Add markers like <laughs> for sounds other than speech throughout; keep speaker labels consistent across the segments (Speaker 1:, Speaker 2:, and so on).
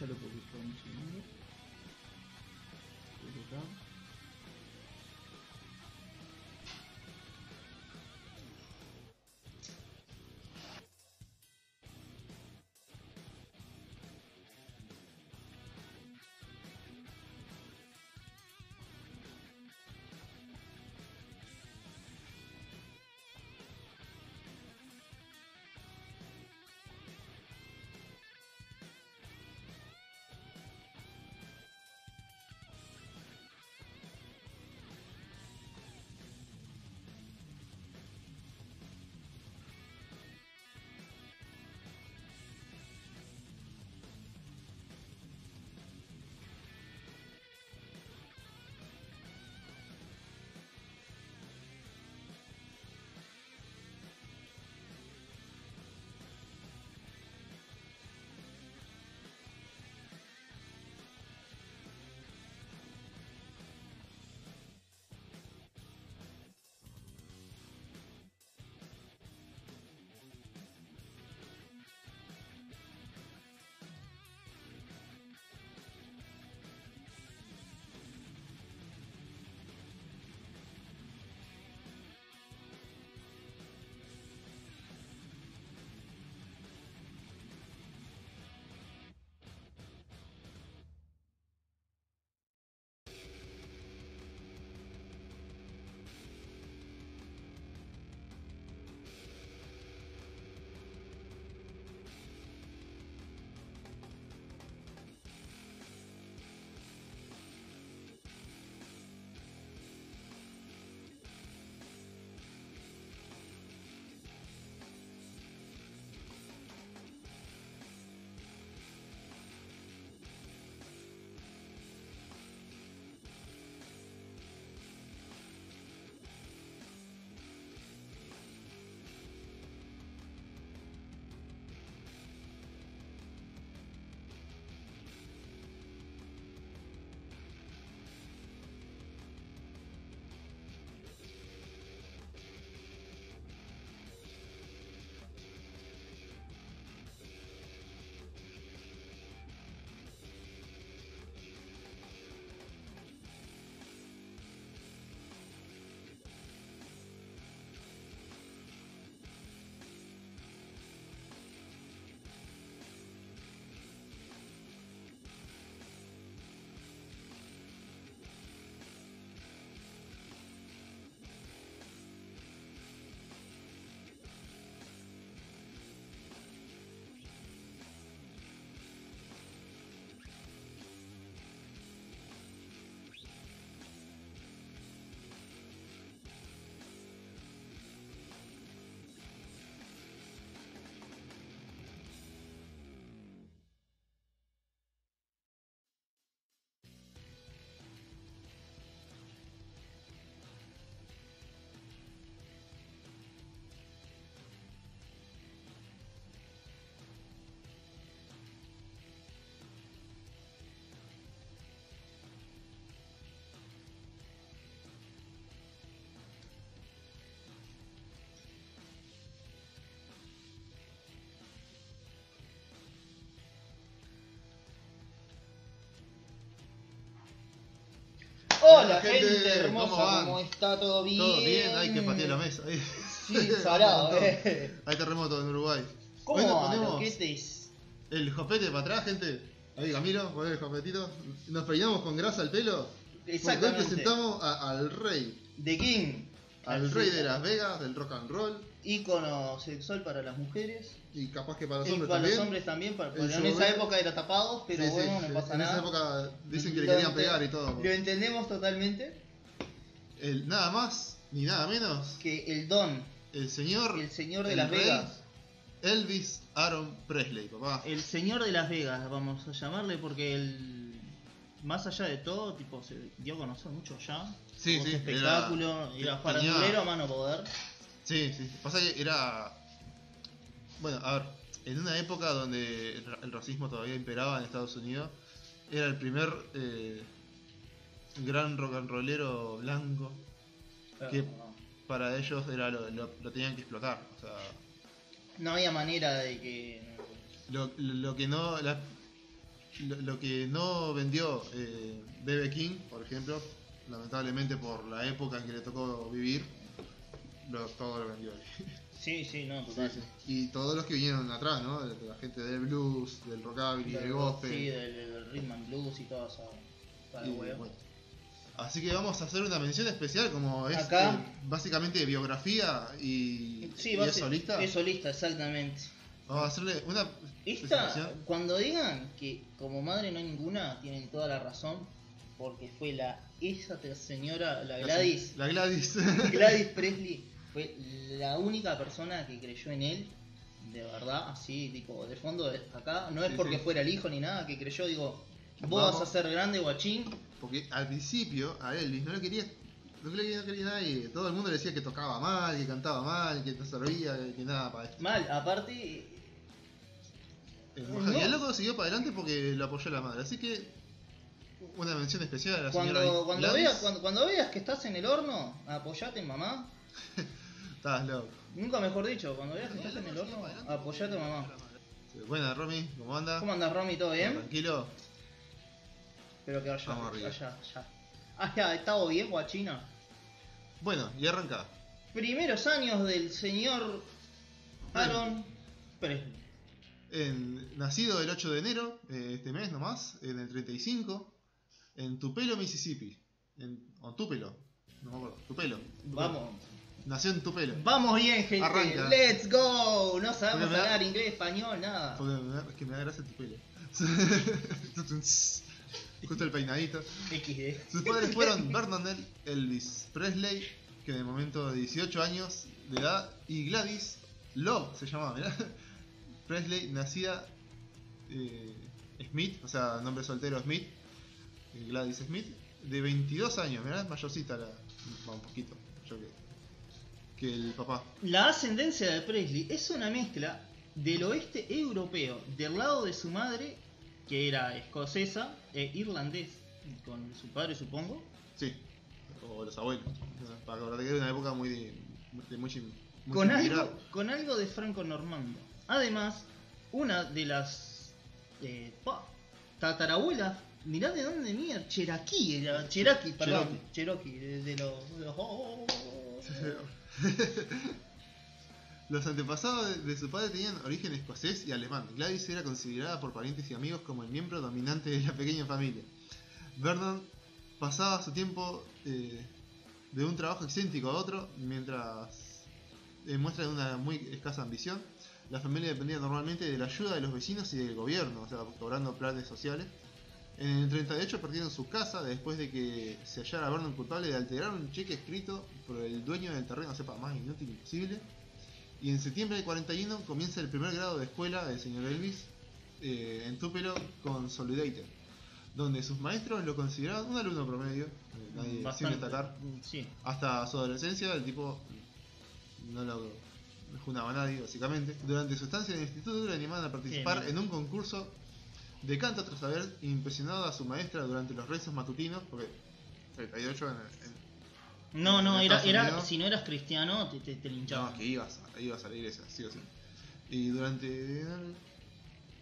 Speaker 1: Ya lo publico un segundo. Publicar. Hola, gente,
Speaker 2: gente,
Speaker 1: hermosa,
Speaker 2: ¿cómo van?
Speaker 1: ¿cómo está? ¿Todo bien?
Speaker 2: Todo bien, hay que patear la mesa.
Speaker 1: Sí, <laughs> salado, eh.
Speaker 2: Hay terremoto en Uruguay.
Speaker 1: ¿Cómo
Speaker 2: Hoy nos ponemos
Speaker 1: ¿Qué te es?
Speaker 2: el jopete para atrás, gente. Ahí Camilo, poner el jopetito. Nos peinamos con grasa el pelo. Porque hoy
Speaker 1: Exactamente.
Speaker 2: presentamos a- al rey.
Speaker 1: The King.
Speaker 2: Al rey de Las Vegas, del rock and roll.
Speaker 1: Ícono sexual para las mujeres.
Speaker 2: Y capaz que para los
Speaker 1: Y
Speaker 2: hombres
Speaker 1: para
Speaker 2: también.
Speaker 1: los hombres también, para,
Speaker 2: En
Speaker 1: en esa época era tapados, pero
Speaker 2: Sí,
Speaker 1: bueno,
Speaker 2: sí.
Speaker 1: no pasa
Speaker 2: en
Speaker 1: nada.
Speaker 2: esa época dicen que le querían pegar y todo.
Speaker 1: Lo entendemos totalmente
Speaker 2: El, nada más ni nada menos.
Speaker 1: que el Don,
Speaker 2: El señor.
Speaker 1: el señor de
Speaker 2: el
Speaker 1: Las
Speaker 2: rey
Speaker 1: Vegas,
Speaker 2: Elvis Aaron Presley, papá.
Speaker 1: el señor de Las Vegas, vamos a llamarle porque el más allá de todo, tipo se dio a conocer mucho allá.
Speaker 2: Sí, sí,
Speaker 1: espectáculo, era,
Speaker 2: era-
Speaker 1: farandulero
Speaker 2: tenía-
Speaker 1: a mano poder.
Speaker 2: Sí, sí. Pasa que era. Bueno, a ver, en una época donde el, ra- el racismo todavía imperaba en Estados Unidos, era el primer eh, gran rock and rollero blanco que para ellos era lo, lo- lo tenían que explotar. O sea,
Speaker 1: No había manera de que
Speaker 2: lo, lo que no. la- lo, que no vendió eh, B.B. King, por ejemplo, lamentablemente por la época en que le tocó vivir, lo, todo lo vendió él.
Speaker 1: Sí, sí, no, <laughs> total.
Speaker 2: Y todos los que vinieron atrás, ¿no? De, de la gente del blues, del rockabilly, del gospel.
Speaker 1: Sí, del, del rhythm and blues y todo eso. Para
Speaker 2: Y, bueno. Así que vamos a hacer una mención especial como es
Speaker 1: Acá.
Speaker 2: eh, básicamente biografía y,
Speaker 1: Sí,
Speaker 2: y es solista.
Speaker 1: Es solista, exactamente.
Speaker 2: Vamos a hacerle una
Speaker 1: Esta, cuando digan que como madre no hay ninguna, tienen toda la razón, porque fue la esa señora, la Gladys,
Speaker 2: La Gladys.
Speaker 1: Gladys <laughs> Presley, fue la única persona que creyó en él, de verdad, así, tipo, de fondo, de acá, no es porque fuera el hijo ni nada, que creyó, digo, vos
Speaker 2: Vamos.
Speaker 1: vas a ser grande, guachín,
Speaker 2: Porque al principio a Elvis no lo quería, no lo quería, no quería nadie. Todo el mundo le decía que tocaba mal, que cantaba mal, que no servía, que nada para esto.
Speaker 1: mal, aparte,
Speaker 2: Eh,
Speaker 1: No.
Speaker 2: Y el loco siguió para adelante porque lo apoyó la madre. Así que una mención especial a la
Speaker 1: cuando,
Speaker 2: señora
Speaker 1: cuando, veas, cuando, cuando veas que estás en el horno, apoyate en mamá, <laughs>
Speaker 2: Estabas loco.
Speaker 1: nunca mejor dicho, cuando veas que estás en el horno, apoyate en mamá.
Speaker 2: Buena, Romy, ¿cómo anda?
Speaker 1: ¿Cómo andas, Romy? ¿Todo bien?
Speaker 2: Tranquilo.
Speaker 1: Espero que vaya,
Speaker 2: Vamos arriba.
Speaker 1: vaya, ya. Ah, ya, ¿estado bien, guachina?
Speaker 2: Bueno, y arranca.
Speaker 1: Primeros años del señor Aaron Presley.
Speaker 2: En- nacido el 8 de enero, eh, este mes nomás, en el 35, en Tupelo, Mississippi. En, o Tupelo, no me acuerdo. Tupelo. Tupelo.
Speaker 1: Vamos.
Speaker 2: Nació en Tupelo.
Speaker 1: Vamos bien, gente.
Speaker 2: Arranca.
Speaker 1: Let's go. No sabemos
Speaker 2: Porque me da-
Speaker 1: hablar inglés, español, nada.
Speaker 2: Porque me da- es que me da gracia Tupelo. <laughs> Justo el peinadito.
Speaker 1: XD.
Speaker 2: Sus padres fueron Bernard Elvis Presley, que el momento de 18 años de edad, y Gladys Love se llamaba, mirá. <laughs> Presley, nacida eh, Smith, o sea, nombre soltero Smith, eh, Gladys Smith, de 22 años, mirá, mayorcita la. Va un poquito, yo que, que el papá.
Speaker 1: La ascendencia de Presley es una mezcla del oeste europeo, del lado de su madre, que era escocesa, e irlandés, con su padre supongo.
Speaker 2: Sí, o los abuelos. Para acordarte que era una época muy. de, de muy, muy
Speaker 1: con algo, con algo de franco normando. Además, una de las eh, pa, tatarabuelas, mirá de dónde mierda, Cherokee, era, Cherokee, perdón, Cherokee, de, de los... de los- oh, oh, oh. <laughs> <laughs>
Speaker 2: Los antepasados de, su padre tenían origen escocés y alemán. Gladys era considerada por parientes y amigos como el miembro dominante de la pequeña familia. Vernon pasaba su tiempo eh, de un trabajo excéntrico a otro, mientras eh, muestra una muy escasa ambición. La familia dependía normalmente de la ayuda de los vecinos y del gobierno, o sea, cobrando planes sociales. En el 38 perdieron su casa después de que se hallara Vernon culpable de alterar un cheque escrito por el dueño del terreno, sepa, más inútil imposible. Y en septiembre del 41 comienza el primer grado de escuela del señor Elvis eh, en Tupelo Consolidated, donde sus maestros lo consideraban un alumno promedio, eh, nadie sin destacar.
Speaker 1: Sí.
Speaker 2: Hasta su adolescencia, el tipo no lo junaba a nadie, básicamente. Durante su estancia en el instituto, le animaban a participar en un concurso de canto tras haber impresionado a su maestra durante los rezos matutinos, porque 38 en, en-
Speaker 1: No, no,
Speaker 2: En
Speaker 1: era, era, si no eras cristiano, te, te, te linchaban.
Speaker 2: No, que ibas, a- ibas a la iglesia, sí o sí. Y durante.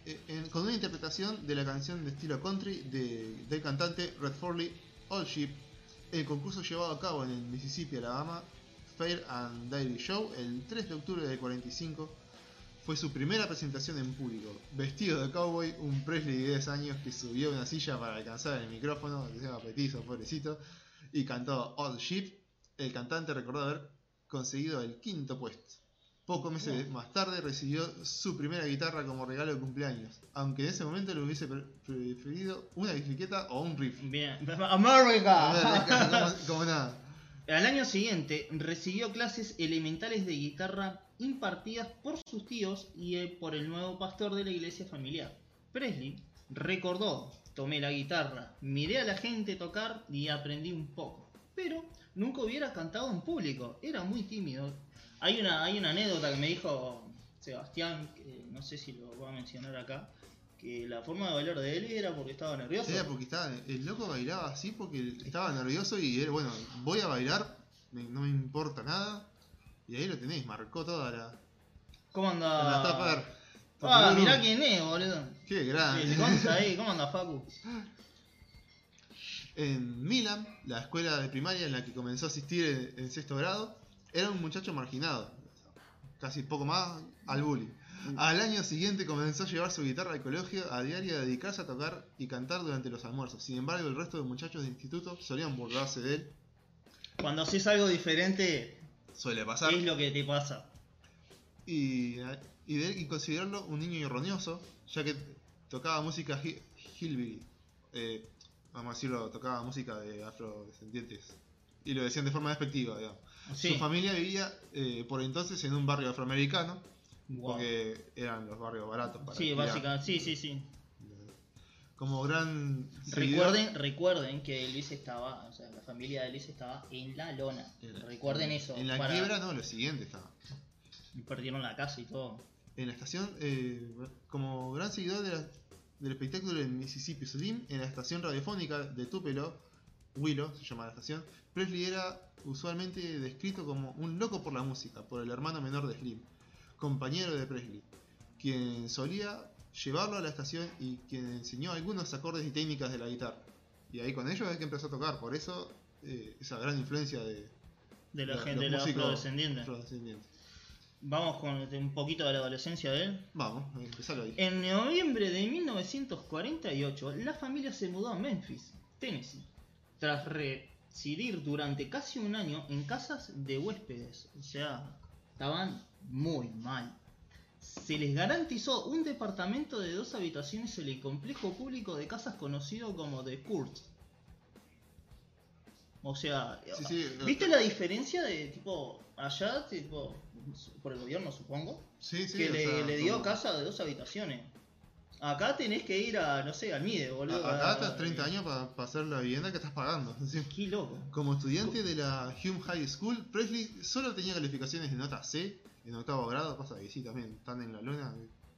Speaker 2: eh, en- con una interpretación de la canción de estilo country de, del cantante Red Forley All Sheep, el concurso llevado a cabo en el Mississippi, Alabama, Fair and Dairy Show, el 3 de octubre del 45, fue su primera presentación en público. Vestido de cowboy, un Presley de 10 años que subió a una silla para alcanzar el micrófono, que se llama petizo, pobrecito, y cantó All Sheep. El cantante recordó haber conseguido el quinto puesto. Pocos meses más tarde recibió su primera guitarra como regalo de cumpleaños, aunque en ese momento le hubiese pre- preferido una bicicleta o un rifle.
Speaker 1: Bien. <laughs> América.
Speaker 2: como, como nada.
Speaker 1: Al año siguiente recibió clases elementales de guitarra impartidas por sus tíos y eh, por el nuevo pastor de la iglesia familiar. Presley recordó, tomé la guitarra, miré a la gente tocar y aprendí un poco, pero nunca hubiera cantado en público, era muy tímido. Hay una, hay una anécdota que me dijo Sebastián, que no sé si lo voy a mencionar acá, que la forma de bailar de él era porque estaba nervioso.
Speaker 2: Era porque estaba, el loco bailaba así porque estaba nervioso y él, bueno, voy a bailar, no me importa nada. Y ahí lo tenéis, marcó toda la,
Speaker 1: ¿Cómo anda?
Speaker 2: la tupper.
Speaker 1: Ah, mirá quién es, boludo.
Speaker 2: Qué grande.
Speaker 1: Ahí, ¿cómo anda Facu?
Speaker 2: En Milan, la escuela de primaria en la que comenzó a asistir en, en sexto grado, era un muchacho marginado, casi poco más al bullying. Al año siguiente comenzó a llevar su guitarra al colegio a diario y a dedicarse a tocar y cantar durante los almuerzos. Sin embargo, el resto de muchachos de instituto solían burlarse de él.
Speaker 1: Cuando haces algo diferente,
Speaker 2: Suele pasar.
Speaker 1: es lo que te pasa.
Speaker 2: y, y de y considerarlo un niño erróneoso, ya que tocaba música hi- hillbilly. Eh, vamos a decirlo, tocaba música de afrodescendientes. Y lo decían de forma despectiva, digamos.
Speaker 1: Sí.
Speaker 2: Su familia vivía eh, por entonces en un barrio afroamericano,
Speaker 1: Wow.
Speaker 2: porque eran los barrios baratos para
Speaker 1: Sí, básicamente, sí, sí, sí.
Speaker 2: Como gran seguidor-
Speaker 1: Recuerden, recuerden que Luis estaba, o sea, la familia de Luis estaba en la lona.
Speaker 2: En la-
Speaker 1: Recuerden eso.
Speaker 2: En la
Speaker 1: para-
Speaker 2: quiebra, no, lo siguiente estaba.
Speaker 1: Perdieron la casa y todo.
Speaker 2: En la estación, eh, como gran seguidor de la- del espectáculo de Mississippi Slim, en la estación radiofónica de Tupelo, Willow se llama la estación, Presley era usualmente descrito como un loco por la música, por el hermano menor de Slim, compañero de Presley, quien solía llevarlo a la estación y quien enseñó algunos acordes y técnicas de la guitarra. Y ahí con ellos es que empezó a tocar, por eso eh, esa gran influencia de,
Speaker 1: De la gente, de
Speaker 2: los
Speaker 1: afrodescendientes.
Speaker 2: afrodescendientes.
Speaker 1: Vamos con un poquito de la adolescencia de él.
Speaker 2: Vamos, empezalo ahí.
Speaker 1: En noviembre de 1948, la familia se mudó a Memphis, Tennessee, tras residir durante casi un año en casas de huéspedes. O sea, estaban muy mal. Se les garantizó un departamento de dos habitaciones en el complejo público de casas conocido como The Court. O sea,
Speaker 2: Sí, sí,
Speaker 1: ¿viste la diferencia de tipo allá, tipo por el gobierno supongo?
Speaker 2: Sí, sí,
Speaker 1: que le,
Speaker 2: sea,
Speaker 1: le dio
Speaker 2: como-
Speaker 1: casa de dos habitaciones. Acá tenés que ir a, no sé, al MIDE, boludo.
Speaker 2: Acá estás 30 años para hacer la vivienda que estás pagando. <laughs> Sí.
Speaker 1: Qué loco.
Speaker 2: Como estudiante de la Hume High School, Presley solo tenía calificaciones de nota C en octavo grado. Pasa que sí, también están en la luna.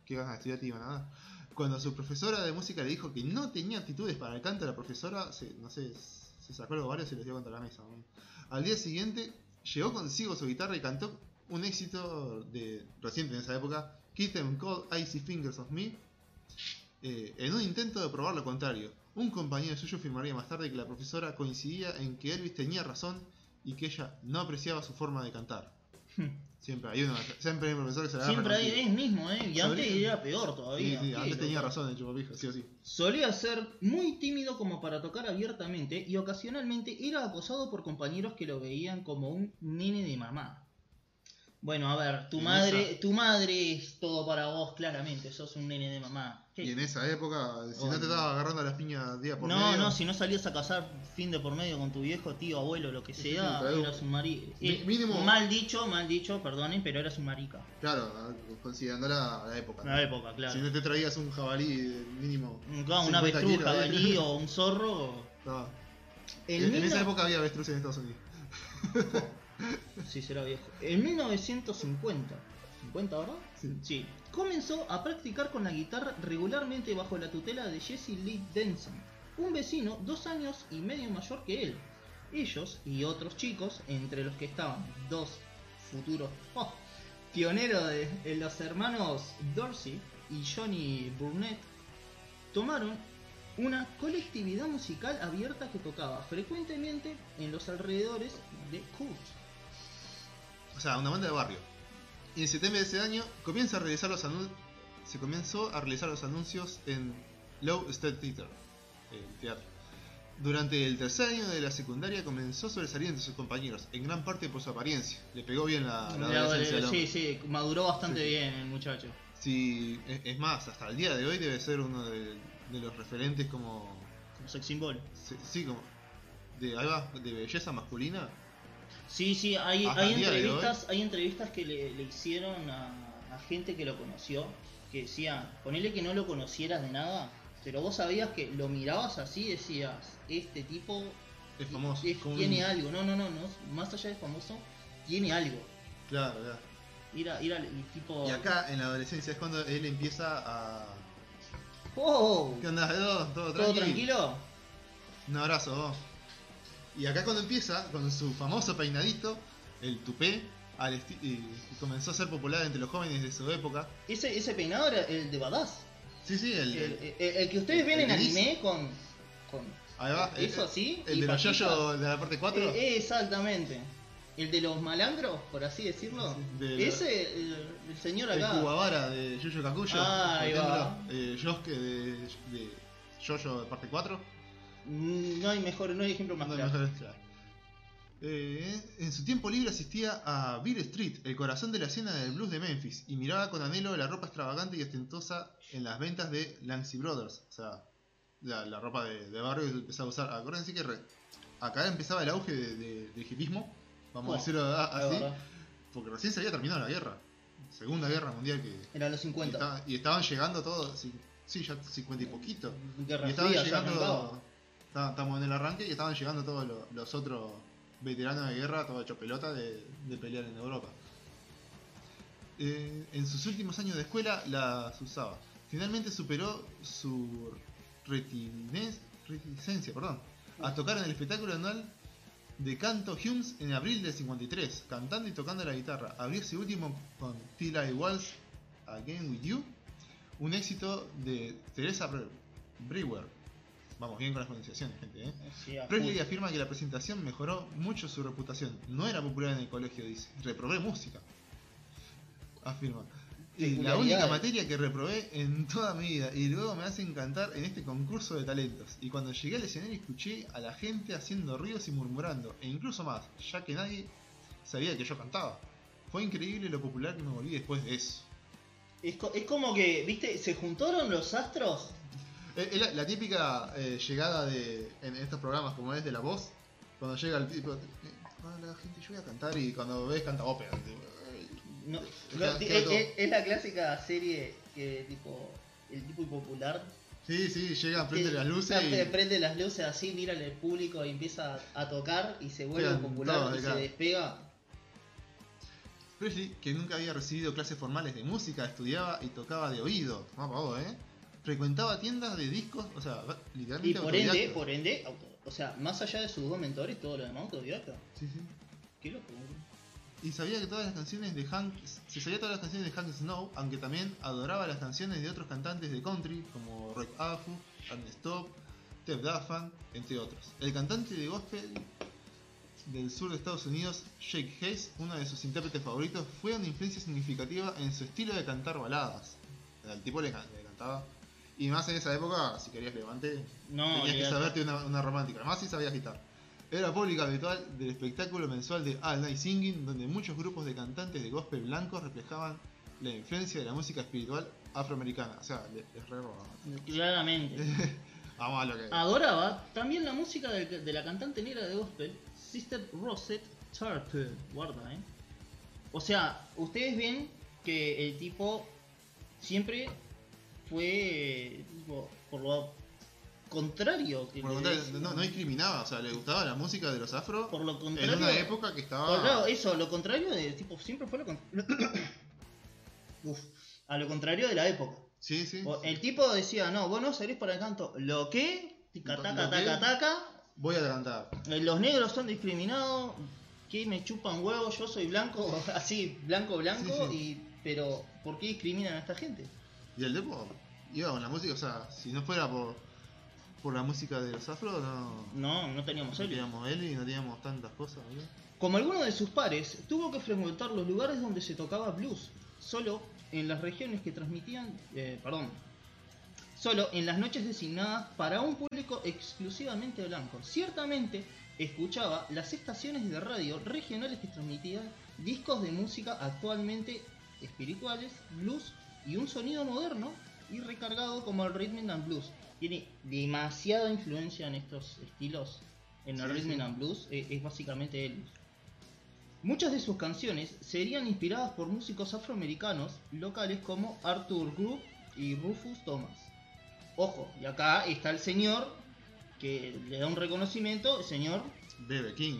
Speaker 2: ¿Qué ganas de estudiar? Te iban a dar. Cuando su profesora de música le dijo que no tenía aptitudes para el canto, la profesora, se, no sé, se sacó los varios y los dio contra la mesa. ¿no? Al día siguiente, llevó consigo su guitarra y cantó un éxito de reciente en esa época, Keep Them Cold Icy Fingers of Me, eh, en un intento de probar lo contrario. Un compañero suyo afirmaría más tarde que la profesora coincidía en que Elvis tenía razón y que ella no apreciaba su forma de cantar. Siempre hay uno, siempre hay un profesor que se la
Speaker 1: Siempre hay es mismo, ¿eh? Y antes era peor
Speaker 2: Sí,
Speaker 1: todavía.
Speaker 2: sí,
Speaker 1: Qué
Speaker 2: antes tenía razón el chupapija, sí o sí.
Speaker 1: Solía ser muy tímido como para tocar abiertamente y ocasionalmente era acosado por compañeros que lo veían como un nene de mamá. Bueno, a ver, tu madre,
Speaker 2: esa-
Speaker 1: tu madre es todo para vos, claramente, sos un nene de mamá. ¿Qué?
Speaker 2: Y en esa época, si
Speaker 1: Oh,
Speaker 2: no te
Speaker 1: no.
Speaker 2: estaba agarrando las piñas día por
Speaker 1: No,
Speaker 2: medio.
Speaker 1: no, si no salías a casar fin de por medio con tu viejo, tío, abuelo, lo que sea,
Speaker 2: sí,
Speaker 1: eras un marica.
Speaker 2: Mi- mínimo-
Speaker 1: Mal dicho, mal dicho, perdonen, pero eras un marica.
Speaker 2: Claro, considerando la, la época.
Speaker 1: La época, claro.
Speaker 2: Si no te traías un jabalí de mínimo.
Speaker 1: Claro, un
Speaker 2: 50
Speaker 1: avestruz,
Speaker 2: kilos, ¿eh?
Speaker 1: jabalí <laughs> o un zorro.
Speaker 2: No. En, esa
Speaker 1: no-
Speaker 2: época había avestruz en Estados Unidos. <laughs>
Speaker 1: Sí, será viejo. En 1950, ¿50 verdad?
Speaker 2: Sí.
Speaker 1: Comenzó a practicar con la guitarra regularmente bajo la tutela de Jesse Lee Denson, un vecino dos años y medio mayor que él. Ellos y otros chicos, entre los que estaban dos futuros <laughs> oh, pioneros de, de los hermanos Dorsey y Johnny Burnett, tomaron una colectividad musical abierta que tocaba frecuentemente en los alrededores de Kurt.
Speaker 2: O sea, una banda de barrio. Y en septiembre de ese año comienza a realizar los se comenzó a realizar los anuncios en Low State Theater, el teatro. Durante el tercer año de la secundaria comenzó a sobresalir entre sus compañeros, en gran parte por su apariencia. Le pegó bien la, la adolescencia
Speaker 1: sí, sí, maduró bastante
Speaker 2: Sí,
Speaker 1: bien el muchacho.
Speaker 2: Sí, es, es más, hasta el día de hoy debe ser uno de, de los referentes como...
Speaker 1: Como sex symbol.
Speaker 2: Sí, sí, como... De belleza masculina.
Speaker 1: Sí, sí, hay, hay entrevistas, hay entrevistas que le, le hicieron a, a gente que lo conoció, que decían, ponele que no lo conocieras de nada, pero vos sabías que lo mirabas así y decías, este tipo
Speaker 2: Es famoso.
Speaker 1: es-
Speaker 2: como un-
Speaker 1: tiene algo, no, no, no, no, más allá de famoso, tiene algo.
Speaker 2: Claro, claro.
Speaker 1: El tipo...
Speaker 2: Y acá en la adolescencia es cuando él empieza a...
Speaker 1: ¡Oh!
Speaker 2: ¿Qué onda, Edo? ¿Todo,
Speaker 1: ¿Todo
Speaker 2: tranqui?
Speaker 1: tranquilo?
Speaker 2: Un abrazo, vos. Y acá cuando empieza, con su famoso peinadito, el tupé, al y comenzó a ser popular entre los jóvenes de su época.
Speaker 1: Ese, ese peinado era el de Badass.
Speaker 2: Sí, sí, el,
Speaker 1: El, el- el que ustedes ven
Speaker 2: el
Speaker 1: en anime con. con
Speaker 2: ahí va, el-
Speaker 1: eso así.
Speaker 2: el de los yoyos de la parte 4.
Speaker 1: Eh, exactamente. El de los malandros, por así decirlo.
Speaker 2: Sí, de
Speaker 1: Ese, el, el señor
Speaker 2: el
Speaker 1: acá.
Speaker 2: Kuwabara de Yuyo Kakuyo,
Speaker 1: Ah, ahí va.
Speaker 2: Eh, Yosuke de, de Yoyo de parte 4.
Speaker 1: Mm, No hay mejor, no hay ejemplo más
Speaker 2: No,
Speaker 1: claro.
Speaker 2: mejor es claro. Eh, en su tiempo libre asistía a Beer Street, el corazón de la escena del blues de Memphis, y miraba con anhelo la ropa extravagante y ostentosa en las ventas de Langsy Brothers. O sea, la, la ropa de, de barrio que empezaba a usar. Acuérdense que re- acá empezaba el auge de- de- del hipismo, vamos
Speaker 1: Oh,
Speaker 2: a decirlo así, porque recién se había terminado la guerra. Segunda guerra mundial que.
Speaker 1: Eran los
Speaker 2: Y,
Speaker 1: 50.
Speaker 2: estaba- y estaban llegando todos, sí, sí, ya 50 y poquito.
Speaker 1: Guerra
Speaker 2: Y estaban
Speaker 1: Fría,
Speaker 2: llegando. Estamos en el arranque y estaban llegando todos los, los otros veteranos de guerra, todo hecho pelota de, de pelear en Europa. Eh, en sus últimos años de escuela las usaba. Finalmente superó su reticencia perdón, a tocar en el espectáculo anual de canto Humes en abril del 53, cantando y tocando la guitarra. Abrió ese último con Till I Was Again With You, un éxito de Teresa Bre- Brewer. Vamos bien con las pronunciaciones, gente. ¿eh?
Speaker 1: Sí, a
Speaker 2: Presley afirma que la presentación mejoró mucho su reputación. No era popular en el colegio, dice. Reprobé música. Afirma. Y la única materia que reprobé en toda mi vida. Y luego me hace encantar en este concurso de talentos. Y cuando llegué al escenario escuché a la gente haciendo ríos y murmurando. E incluso más, ya que nadie sabía que yo cantaba. Fue increíble lo popular que me volví después de eso.
Speaker 1: Es, co- es como que, viste, se juntaron los astros.
Speaker 2: Es es la, la típica eh, llegada de en estos programas como es de la voz, cuando llega el tipo, eh, hola gente, yo voy a cantar y cuando ves canta ópera. tipo, eh,
Speaker 1: No,
Speaker 2: queda
Speaker 1: es, es- es la clásica serie que tipo el tipo popular
Speaker 2: Sí, sí, llega, prende las luces y
Speaker 1: prende las luces así, mira al público y empieza a, tocar y se vuelve popular y
Speaker 2: de
Speaker 1: se
Speaker 2: acá.
Speaker 1: despega.
Speaker 2: Presley, que nunca había recibido clases formales de música, estudiaba y tocaba de oído. Más pavo, ¿eh? Frecuentaba tiendas de discos, o sea, literalmente
Speaker 1: Y por ende, por ende, auto- o sea, más allá de sus dos mentores, todo lo demás autodidacta.
Speaker 2: Sí, sí.
Speaker 1: Qué loco.
Speaker 2: Y sabía que todas las canciones de Hank, se sabía todas las canciones de Hank Snow, aunque también adoraba las canciones de otros cantantes de country como Rick Afu, Ernest Top, Ted Duffan, entre otros. El cantante de gospel del sur de Estados Unidos, Jake Hayes, uno de sus intérpretes favoritos, fue una influencia significativa en su estilo de cantar baladas. El tipo le cantaba. Y más en esa época, si querías levante,
Speaker 1: No,
Speaker 2: tenías que saberte una, una romántica. Más si sabías guitarra. Era público habitual del espectáculo mensual de All Night Singing, donde muchos grupos de cantantes de gospel blancos reflejaban la influencia de la música espiritual afroamericana. O sea, les, re.
Speaker 1: Claramente. <laughs>
Speaker 2: Vamos a lo que.
Speaker 1: Adoraba también la música de, de la cantante negra de gospel, Sister Rosette Tarpe. Guarda, eh. O sea, ustedes ven que el tipo siempre fue tipo, por lo contrario. que
Speaker 2: Por
Speaker 1: le
Speaker 2: no, no discriminaba, o sea, le gustaba la música de los afro
Speaker 1: Por lo
Speaker 2: en
Speaker 1: contrario.
Speaker 2: una época que estaba.
Speaker 1: Por eso, lo contrario de tipo, siempre fue lo contrario. <coughs> Uf, a lo contrario de la época.
Speaker 2: Sí, sí.
Speaker 1: O- El tipo decía, no, vos no serés para el canto. ¿Lo
Speaker 2: Lo
Speaker 1: taca,
Speaker 2: que-
Speaker 1: taca, taca.
Speaker 2: Voy a cantar.
Speaker 1: Eh, Los negros son discriminados. Que me chupan huevos, yo soy blanco, <laughs> así, blanco, blanco.
Speaker 2: Sí,
Speaker 1: y Pero, ¿por qué discriminan a esta gente?
Speaker 2: Y el tipo iba con la música, o sea, si no fuera por, por la música de los afro, no,
Speaker 1: No, no teníamos
Speaker 2: no
Speaker 1: él.
Speaker 2: teníamos él y no teníamos tantas cosas.
Speaker 1: Como alguno de sus pares, tuvo que frecuentar los lugares donde se tocaba blues, solo en las regiones que transmitían, eh, perdón, solo en las noches designadas para un público exclusivamente blanco. Ciertamente escuchaba las estaciones de radio regionales que transmitían discos de música actualmente espirituales, blues y un sonido moderno y recargado como el rhythm and blues. Tiene demasiada influencia en estos estilos. En el
Speaker 2: Sí,
Speaker 1: rhythm
Speaker 2: sí.
Speaker 1: and blues eh, es básicamente Elvis. Muchas de sus canciones serían inspiradas por músicos afroamericanos locales como Arthur Group y Rufus Thomas. Ojo, y acá está el señor que le da un reconocimiento, el señor
Speaker 2: B.B. King.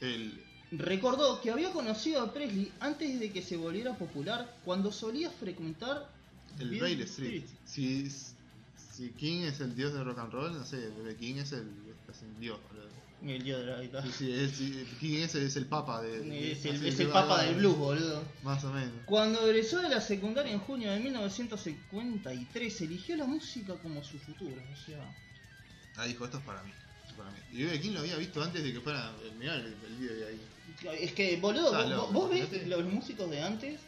Speaker 2: El,
Speaker 1: recordó que había conocido a Presley antes de que se volviera popular cuando solía frecuentar
Speaker 2: el
Speaker 1: Beale
Speaker 2: Bailey Street. Si, si King es el dios del rock and roll, no sé. King es el es un dios.
Speaker 1: El dios de la guitarra.
Speaker 2: Es, sí, King ese es el papa de.
Speaker 1: Es el, es el papa
Speaker 2: de-
Speaker 1: del blues, boludo.
Speaker 2: Más o menos.
Speaker 1: Cuando egresó de la secundaria en junio de 1953, eligió la música como su futuro. O sea,
Speaker 2: Ah, dijo, esto es para mí. es para mí. Y. King lo había visto antes de que fuera. Mirá el, el video de ahí.
Speaker 1: Es que, boludo,
Speaker 2: Ah,
Speaker 1: vos,
Speaker 2: loco,
Speaker 1: vos ves los músicos de antes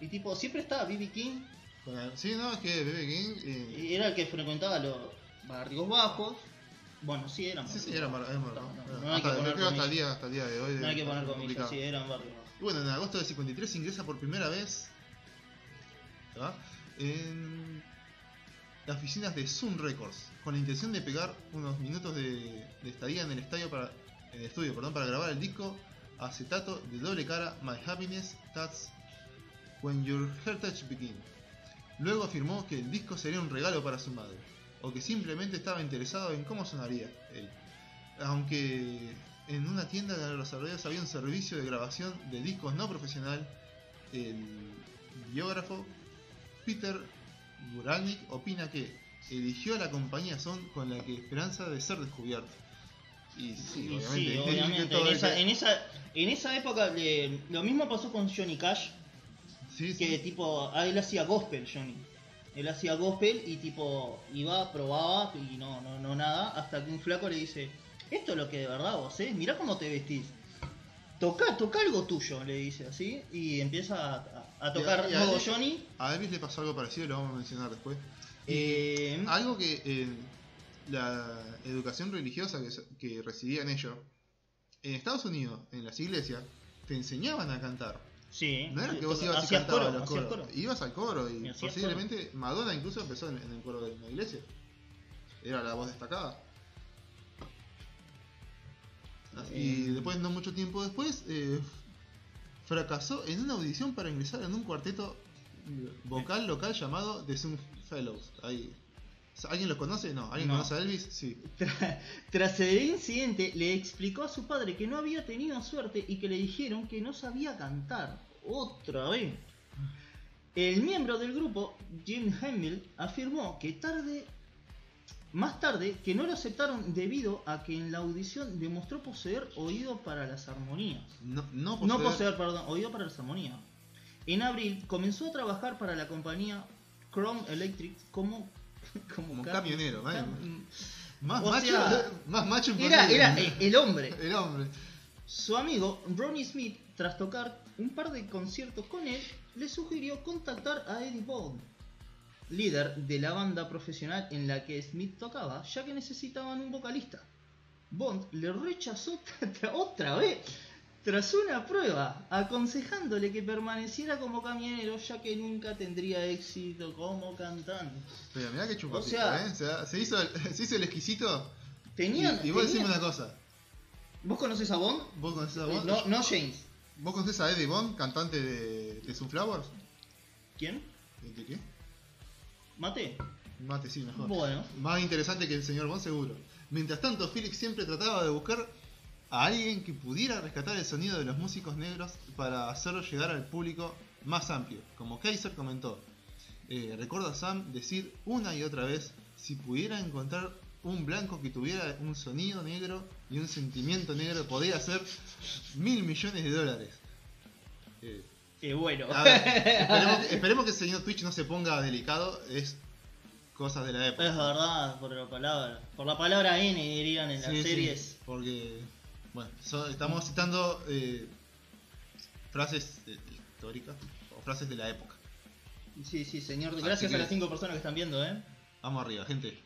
Speaker 1: y tipo, siempre estaba B.B. King,
Speaker 2: la- Sí, no, es que B.B. King. eh,
Speaker 1: y era el que frecuentaba los barrios bajos. Bueno, sí, eran
Speaker 2: Sí, sí,
Speaker 1: barrios
Speaker 2: era mar-
Speaker 1: bajos.
Speaker 2: era mar-
Speaker 1: No, no,
Speaker 2: era-
Speaker 1: no hay que
Speaker 2: hasta-
Speaker 1: poner
Speaker 2: creo hasta el día, hasta el día de hoy.
Speaker 1: No hay que poner comillas, sí, eran barrios bajos.
Speaker 2: Y bueno, en agosto del 53 ingresa por primera vez en las oficinas de Sun Records con la intención de pegar unos minutos de, de estadía en el estadio para en el estudio perdón, para grabar el disco acetato de doble cara My Happiness That's When Your Heritage Begin. Luego afirmó que el disco sería un regalo para su madre, o que simplemente estaba interesado en cómo sonaría él. Aunque en una tienda de los alrededores había un servicio de grabación de discos no profesional, el biógrafo Peter Guralnik opina que eligió a la compañía Son con la que esperanza de ser descubierto. Y sí, obviamente.
Speaker 1: sí, obviamente.
Speaker 2: todo
Speaker 1: En esa, en, esa, en esa época eh, lo mismo pasó con Johnny Cash,
Speaker 2: sí, sí.
Speaker 1: que tipo, ah, él hacía gospel, Johnny. Él hacía gospel y tipo, iba, probaba y no, no, no nada, hasta que un flaco le dice, esto es lo que de verdad vos, ¿eh? Mirá cómo te vestís. Toca, toca algo tuyo, le dice así, y empieza a, tocar
Speaker 2: Y a- y a
Speaker 1: Johnny.
Speaker 2: A Elvis le pasó algo parecido, lo vamos a mencionar después.
Speaker 1: Eh,
Speaker 2: Algo que eh, la educación religiosa que, que recibían ellos, en Estados Unidos, en las iglesias, te enseñaban a cantar.
Speaker 1: sí,
Speaker 2: No era que vos ibas y cantabas
Speaker 1: coro,
Speaker 2: los
Speaker 1: hacías
Speaker 2: coros.
Speaker 1: coro.
Speaker 2: Ibas al coro y posiblemente Madonna incluso empezó en, en el coro de una iglesia. Era la voz destacada. Así- Y
Speaker 1: Eh.
Speaker 2: después, no mucho tiempo después, eh, fracasó en una audición para ingresar en un cuarteto vocal local llamado The Sun Fellows. Ahí. ¿Alguien lo conoce? No. ¿Alguien
Speaker 1: No.
Speaker 2: conoce a Elvis? Sí.
Speaker 1: Tra- Tras el incidente, le explicó a su padre que no había tenido suerte y que le dijeron que no sabía cantar. Otra vez. El miembro del grupo, Jim Hamill, afirmó que tarde, más tarde, que no lo aceptaron debido a que en la audición demostró poseer oído para las armonías.
Speaker 2: No, no
Speaker 1: No
Speaker 2: poseer-
Speaker 1: poseer, perdón, oído para las armonías. En abril comenzó a trabajar para la compañía Chrome Electric como <laughs> como, ca-
Speaker 2: camionero, Más
Speaker 1: O
Speaker 2: macho,
Speaker 1: sea, <laughs>
Speaker 2: más macho
Speaker 1: Era,
Speaker 2: imposible.
Speaker 1: era el- el hombre.
Speaker 2: El hombre.
Speaker 1: Su amigo Ronnie Smith, tras tocar un par de conciertos con él, le sugirió contactar a Eddie Bond, líder de la banda profesional en la que Smith tocaba, ya que necesitaban un vocalista. Bond le rechazó tra- <laughs> otra vez tras una prueba, aconsejándole que permaneciera como camionero ya que nunca tendría éxito como cantante.
Speaker 2: Pero mirá que
Speaker 1: O sea-
Speaker 2: ¿eh? O sea, se hizo el, <laughs> se hizo el exquisito.
Speaker 1: Tenían,
Speaker 2: y, y vos
Speaker 1: tenían-
Speaker 2: decime una cosa.
Speaker 1: ¿Vos conoces a Bond?
Speaker 2: ¿Vos conocés a Bond?
Speaker 1: No, no James.
Speaker 2: ¿Vos conocés a Eddie Bond, cantante de, de Sunflowers?
Speaker 1: ¿Quién?
Speaker 2: ¿De qué?
Speaker 1: Mate.
Speaker 2: Mate, sí, mejor.
Speaker 1: Bueno.
Speaker 2: Más interesante que el señor Bond, seguro. Mientras tanto, Felix siempre trataba de buscar a alguien que pudiera rescatar el sonido de los músicos negros para hacerlo llegar al público más amplio. Como Kaiser comentó, eh, recuerdo a Sam decir una y otra vez si pudiera encontrar un blanco que tuviera un sonido negro y un sentimiento negro, podría hacer mil millones de dólares. Eh,
Speaker 1: Eh, bueno.
Speaker 2: ver, esperemos, esperemos que el señor Twitch no se ponga delicado, es cosas de la época.
Speaker 1: Es verdad, por la palabra. Por la palabra N dirían en las
Speaker 2: Sí, sí,
Speaker 1: series.
Speaker 2: porque, bueno, so- estamos citando eh, frases eh, históricas o frases de la época.
Speaker 1: Sí, sí, señor.
Speaker 2: Así
Speaker 1: Gracias
Speaker 2: que-
Speaker 1: a las cinco personas que están viendo, ¿eh?
Speaker 2: Vamos arriba, gente.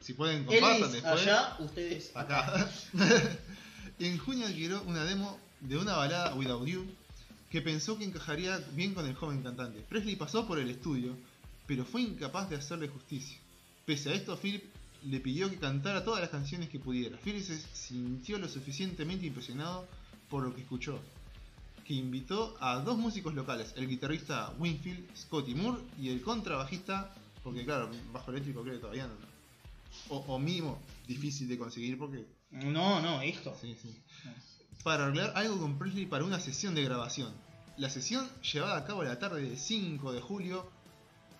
Speaker 2: Si pueden, compartan
Speaker 1: Ellis
Speaker 2: después.
Speaker 1: allá, ustedes
Speaker 2: Acá. <laughs> en junio adquirió una demo de una balada Without You que pensó que encajaría bien con el joven cantante. Presley pasó por el estudio, pero fue incapaz de hacerle justicia. Pese a esto, Philip le pidió que cantara todas las canciones que pudiera. Philip se sintió lo suficientemente impresionado por lo que escuchó, que invitó a dos músicos locales, el guitarrista Winfield Scotty Moore y el contrabajista, porque claro, bajo eléctrico creo que todavía no. O, o mínimo, difícil de conseguir porque
Speaker 1: No, no, esto.
Speaker 2: Sí, sí. Para arreglar algo con Presley para una sesión de grabación. La sesión llevada a cabo la tarde del 5 de julio.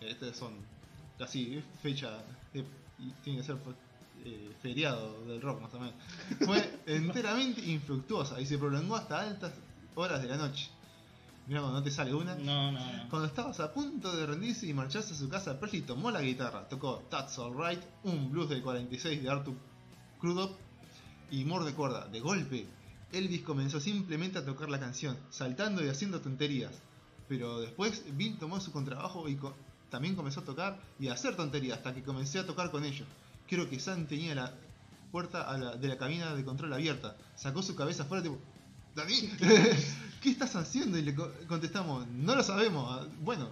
Speaker 2: Estas son casi fecha. de- y tiene que ser eh, feriado del rock más o menos. Fue <laughs> enteramente infructuosa y se prolongó hasta altas horas de la noche. Mira cuando no te sale una.
Speaker 1: No, no, no.
Speaker 2: Cuando estabas a punto de rendirse y marcharse a su casa, Presley tomó la guitarra, tocó That's Alright, un blues del 46 de Arthur Crudup y Moore de cuerda. De golpe, Elvis comenzó simplemente a tocar la canción, saltando y haciendo tonterías. Pero después Bill tomó su contrabajo y co- también comenzó a tocar y a hacer tonterías hasta que comencé a tocar con ellos. Creo que Sam tenía la puerta a la- de la cabina de control abierta. Sacó su cabeza afuera tipo... ¿Dani? <laughs> ¿Qué estás haciendo? Y le co- contestamos, no lo sabemos. Ah, Bueno,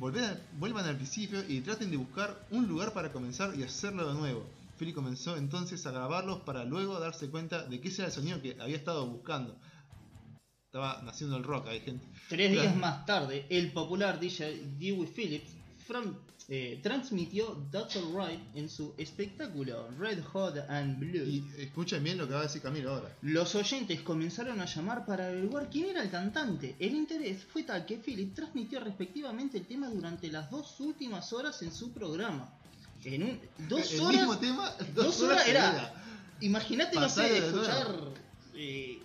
Speaker 2: a- vuelvan al principio y traten de buscar un lugar para comenzar y hacerlo de nuevo. Philly comenzó entonces a grabarlos para luego darse cuenta de que ese era el sonido que había estado buscando. Estaba naciendo el rock, hay gente.
Speaker 1: Tres días más tarde, el popular DJ Dewey Phillips eh, transmitió That's Alright en su espectáculo Red Hot and Blue.
Speaker 2: Y escuchen bien lo que va a decir Camilo ahora.
Speaker 1: Los oyentes comenzaron a llamar para averiguar quién era el cantante. El interés fue tal que Philip transmitió respectivamente el tema durante las dos últimas horas en su programa. En un, dos
Speaker 2: el
Speaker 1: horas.
Speaker 2: mismo tema, dos,
Speaker 1: dos
Speaker 2: horas,
Speaker 1: horas era-
Speaker 2: seguidas.
Speaker 1: Imagínate, no sé, escuchar. eh,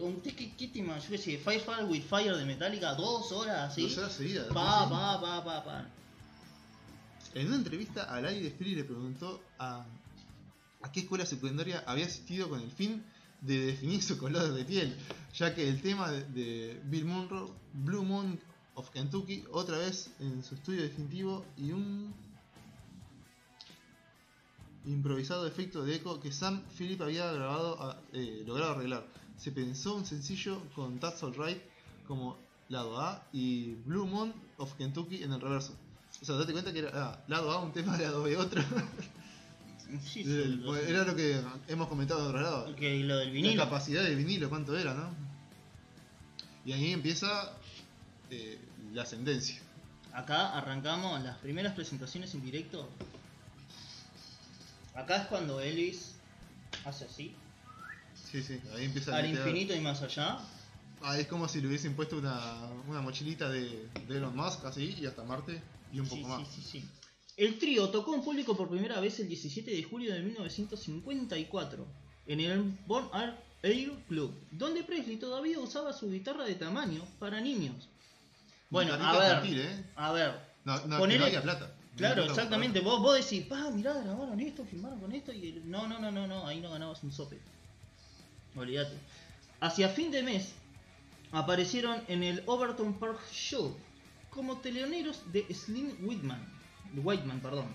Speaker 1: Un, ¿qué? Yo qué sé, with Fire de Metallica, dos horas así.
Speaker 2: Dos horas seguidas.
Speaker 1: Pa,
Speaker 2: Sí.
Speaker 1: pa, pa, pa, pa.
Speaker 2: En una entrevista al aire, Philly le preguntó a, a qué escuela secundaria había asistido con el fin de definir su color de piel, ya que el tema de Bill Monroe, Blue Moon of Kentucky, otra vez en su estudio definitivo y un improvisado efecto de eco que Sam Philip había grabado, a- eh, logrado arreglar. Se pensó un sencillo con That's Alright como lado A y Blue Moon of Kentucky en el reverso. O sea, date cuenta que era ah, lado A un tema, <laughs> lado B otro.
Speaker 1: Sí, sí,
Speaker 2: El-
Speaker 1: lo-
Speaker 2: era lo que hemos comentado en otro lado.
Speaker 1: que lo del
Speaker 2: La capacidad del vinilo, cuánto era, ¿no? Y ahí empieza eh, la ascendencia.
Speaker 1: Acá arrancamos las primeras presentaciones en directo. Acá es cuando Elvis hace así,
Speaker 2: Sí, sí, ahí empieza a
Speaker 1: al
Speaker 2: meter-
Speaker 1: infinito y más allá.
Speaker 2: Ah, es como si le hubiesen puesto una, una mochilita de, de Elon Musk así y hasta Marte y un
Speaker 1: Sí,
Speaker 2: poco
Speaker 1: sí,
Speaker 2: más.
Speaker 1: sí, sí. El trío tocó en público por primera vez el 17 de julio de 1954 en el Born Air Club, donde Presley todavía usaba su guitarra de tamaño para niños. Bueno, a ver,
Speaker 2: infantil, ¿eh?
Speaker 1: a ver,
Speaker 2: No, no, que
Speaker 1: Ponele-
Speaker 2: no había plata.
Speaker 1: Claro, exactamente. Vos, vos decís, pa, mirá, grabaron esto, filmaron con esto y no, no, no, no, no, ahí no ganabas un sope. Olvídate. Hacia fin de mes aparecieron en el Overton Park Show como teleoneros de Slim Whitman. Whiteman, perdón.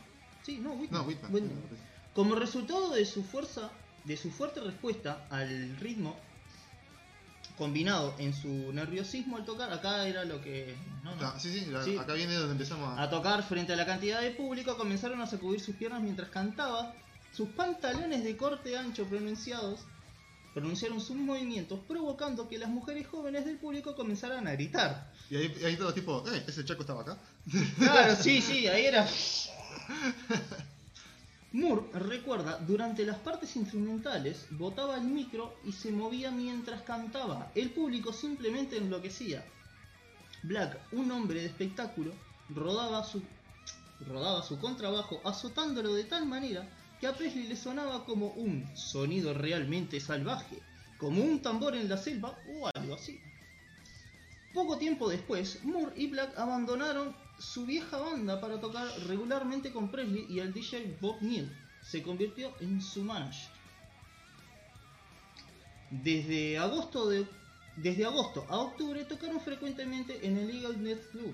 Speaker 1: Sí, no, Whitman.
Speaker 2: No, Whitman.
Speaker 1: Whitman. Como resultado de su fuerza, de su fuerte respuesta al ritmo combinado en su nerviosismo al tocar, acá era lo que no, no.
Speaker 2: Sí, sí, la-
Speaker 1: Sí.
Speaker 2: acá viene donde empezamos a...
Speaker 1: A tocar frente a la cantidad de público, comenzaron a sacudir sus piernas mientras cantaba. Sus pantalones de corte ancho pronunciados pronunciaron sus movimientos, provocando que las mujeres jóvenes del público comenzaran a gritar.
Speaker 2: Y ahí, ahí todo tipo, eh, ese chaco estaba acá.
Speaker 1: Claro, sí, <laughs> sí, ahí era. <laughs> Moore recuerda, durante las partes instrumentales, botaba el micro y se movía mientras cantaba. El público simplemente enloquecía. Black, un hombre de espectáculo, rodaba su, rodaba su contrabajo azotándolo de tal manera que a Presley le sonaba como un sonido realmente salvaje, como un tambor en la selva o algo así. Poco tiempo después, Moore y Black abandonaron su vieja banda para tocar regularmente con Presley y el DJ Bob Neal. Se convirtió en su manager. Desde agosto, de, desde agosto a octubre tocaron frecuentemente en el Eagle Net Club,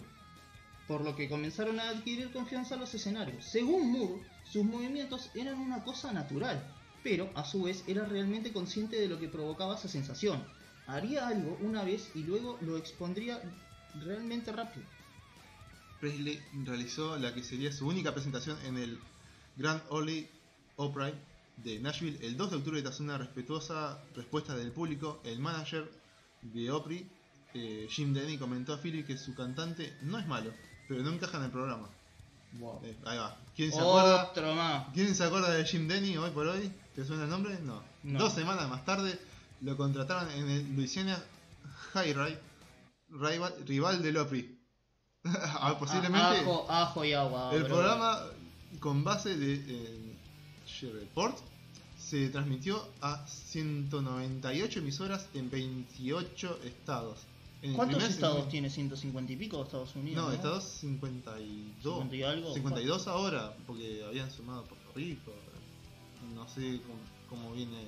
Speaker 1: por lo que comenzaron a adquirir confianza a los escenarios. Según Moore, sus movimientos eran una cosa natural, pero a su vez era realmente consciente de lo que provocaba esa sensación. Haría algo una vez y luego lo expondría realmente rápido.
Speaker 2: Presley realizó la que sería su única presentación en el Grand Ole Opry de Nashville el 2 de octubre tras una respetuosa respuesta del público. El manager de Opry, eh, Jim Denny, comentó a Philly que su cantante no es malo, pero no encaja en el programa. Eh, ahí va. ¿Quién se acuerda? ¿Quién se acuerda de Jim Denny hoy por hoy? ¿Te suena el nombre? No.
Speaker 1: No.
Speaker 2: Dos semanas más tarde lo contrataron en el Louisiana High Ride, rival, rival del Opry. <laughs> Ah, Posiblemente
Speaker 1: Ajo, ajo y agua.
Speaker 2: el
Speaker 1: bro.
Speaker 2: programa con base de eh, Report se transmitió a 198 emisoras en 28 estados. En
Speaker 1: ¿Cuántos estados
Speaker 2: segmento-
Speaker 1: tiene 150 y pico Estados Unidos?
Speaker 2: No, estados 52.
Speaker 1: 50 y algo.
Speaker 2: 52 ahora, porque habían sumado Puerto Rico. No sé cómo, cómo viene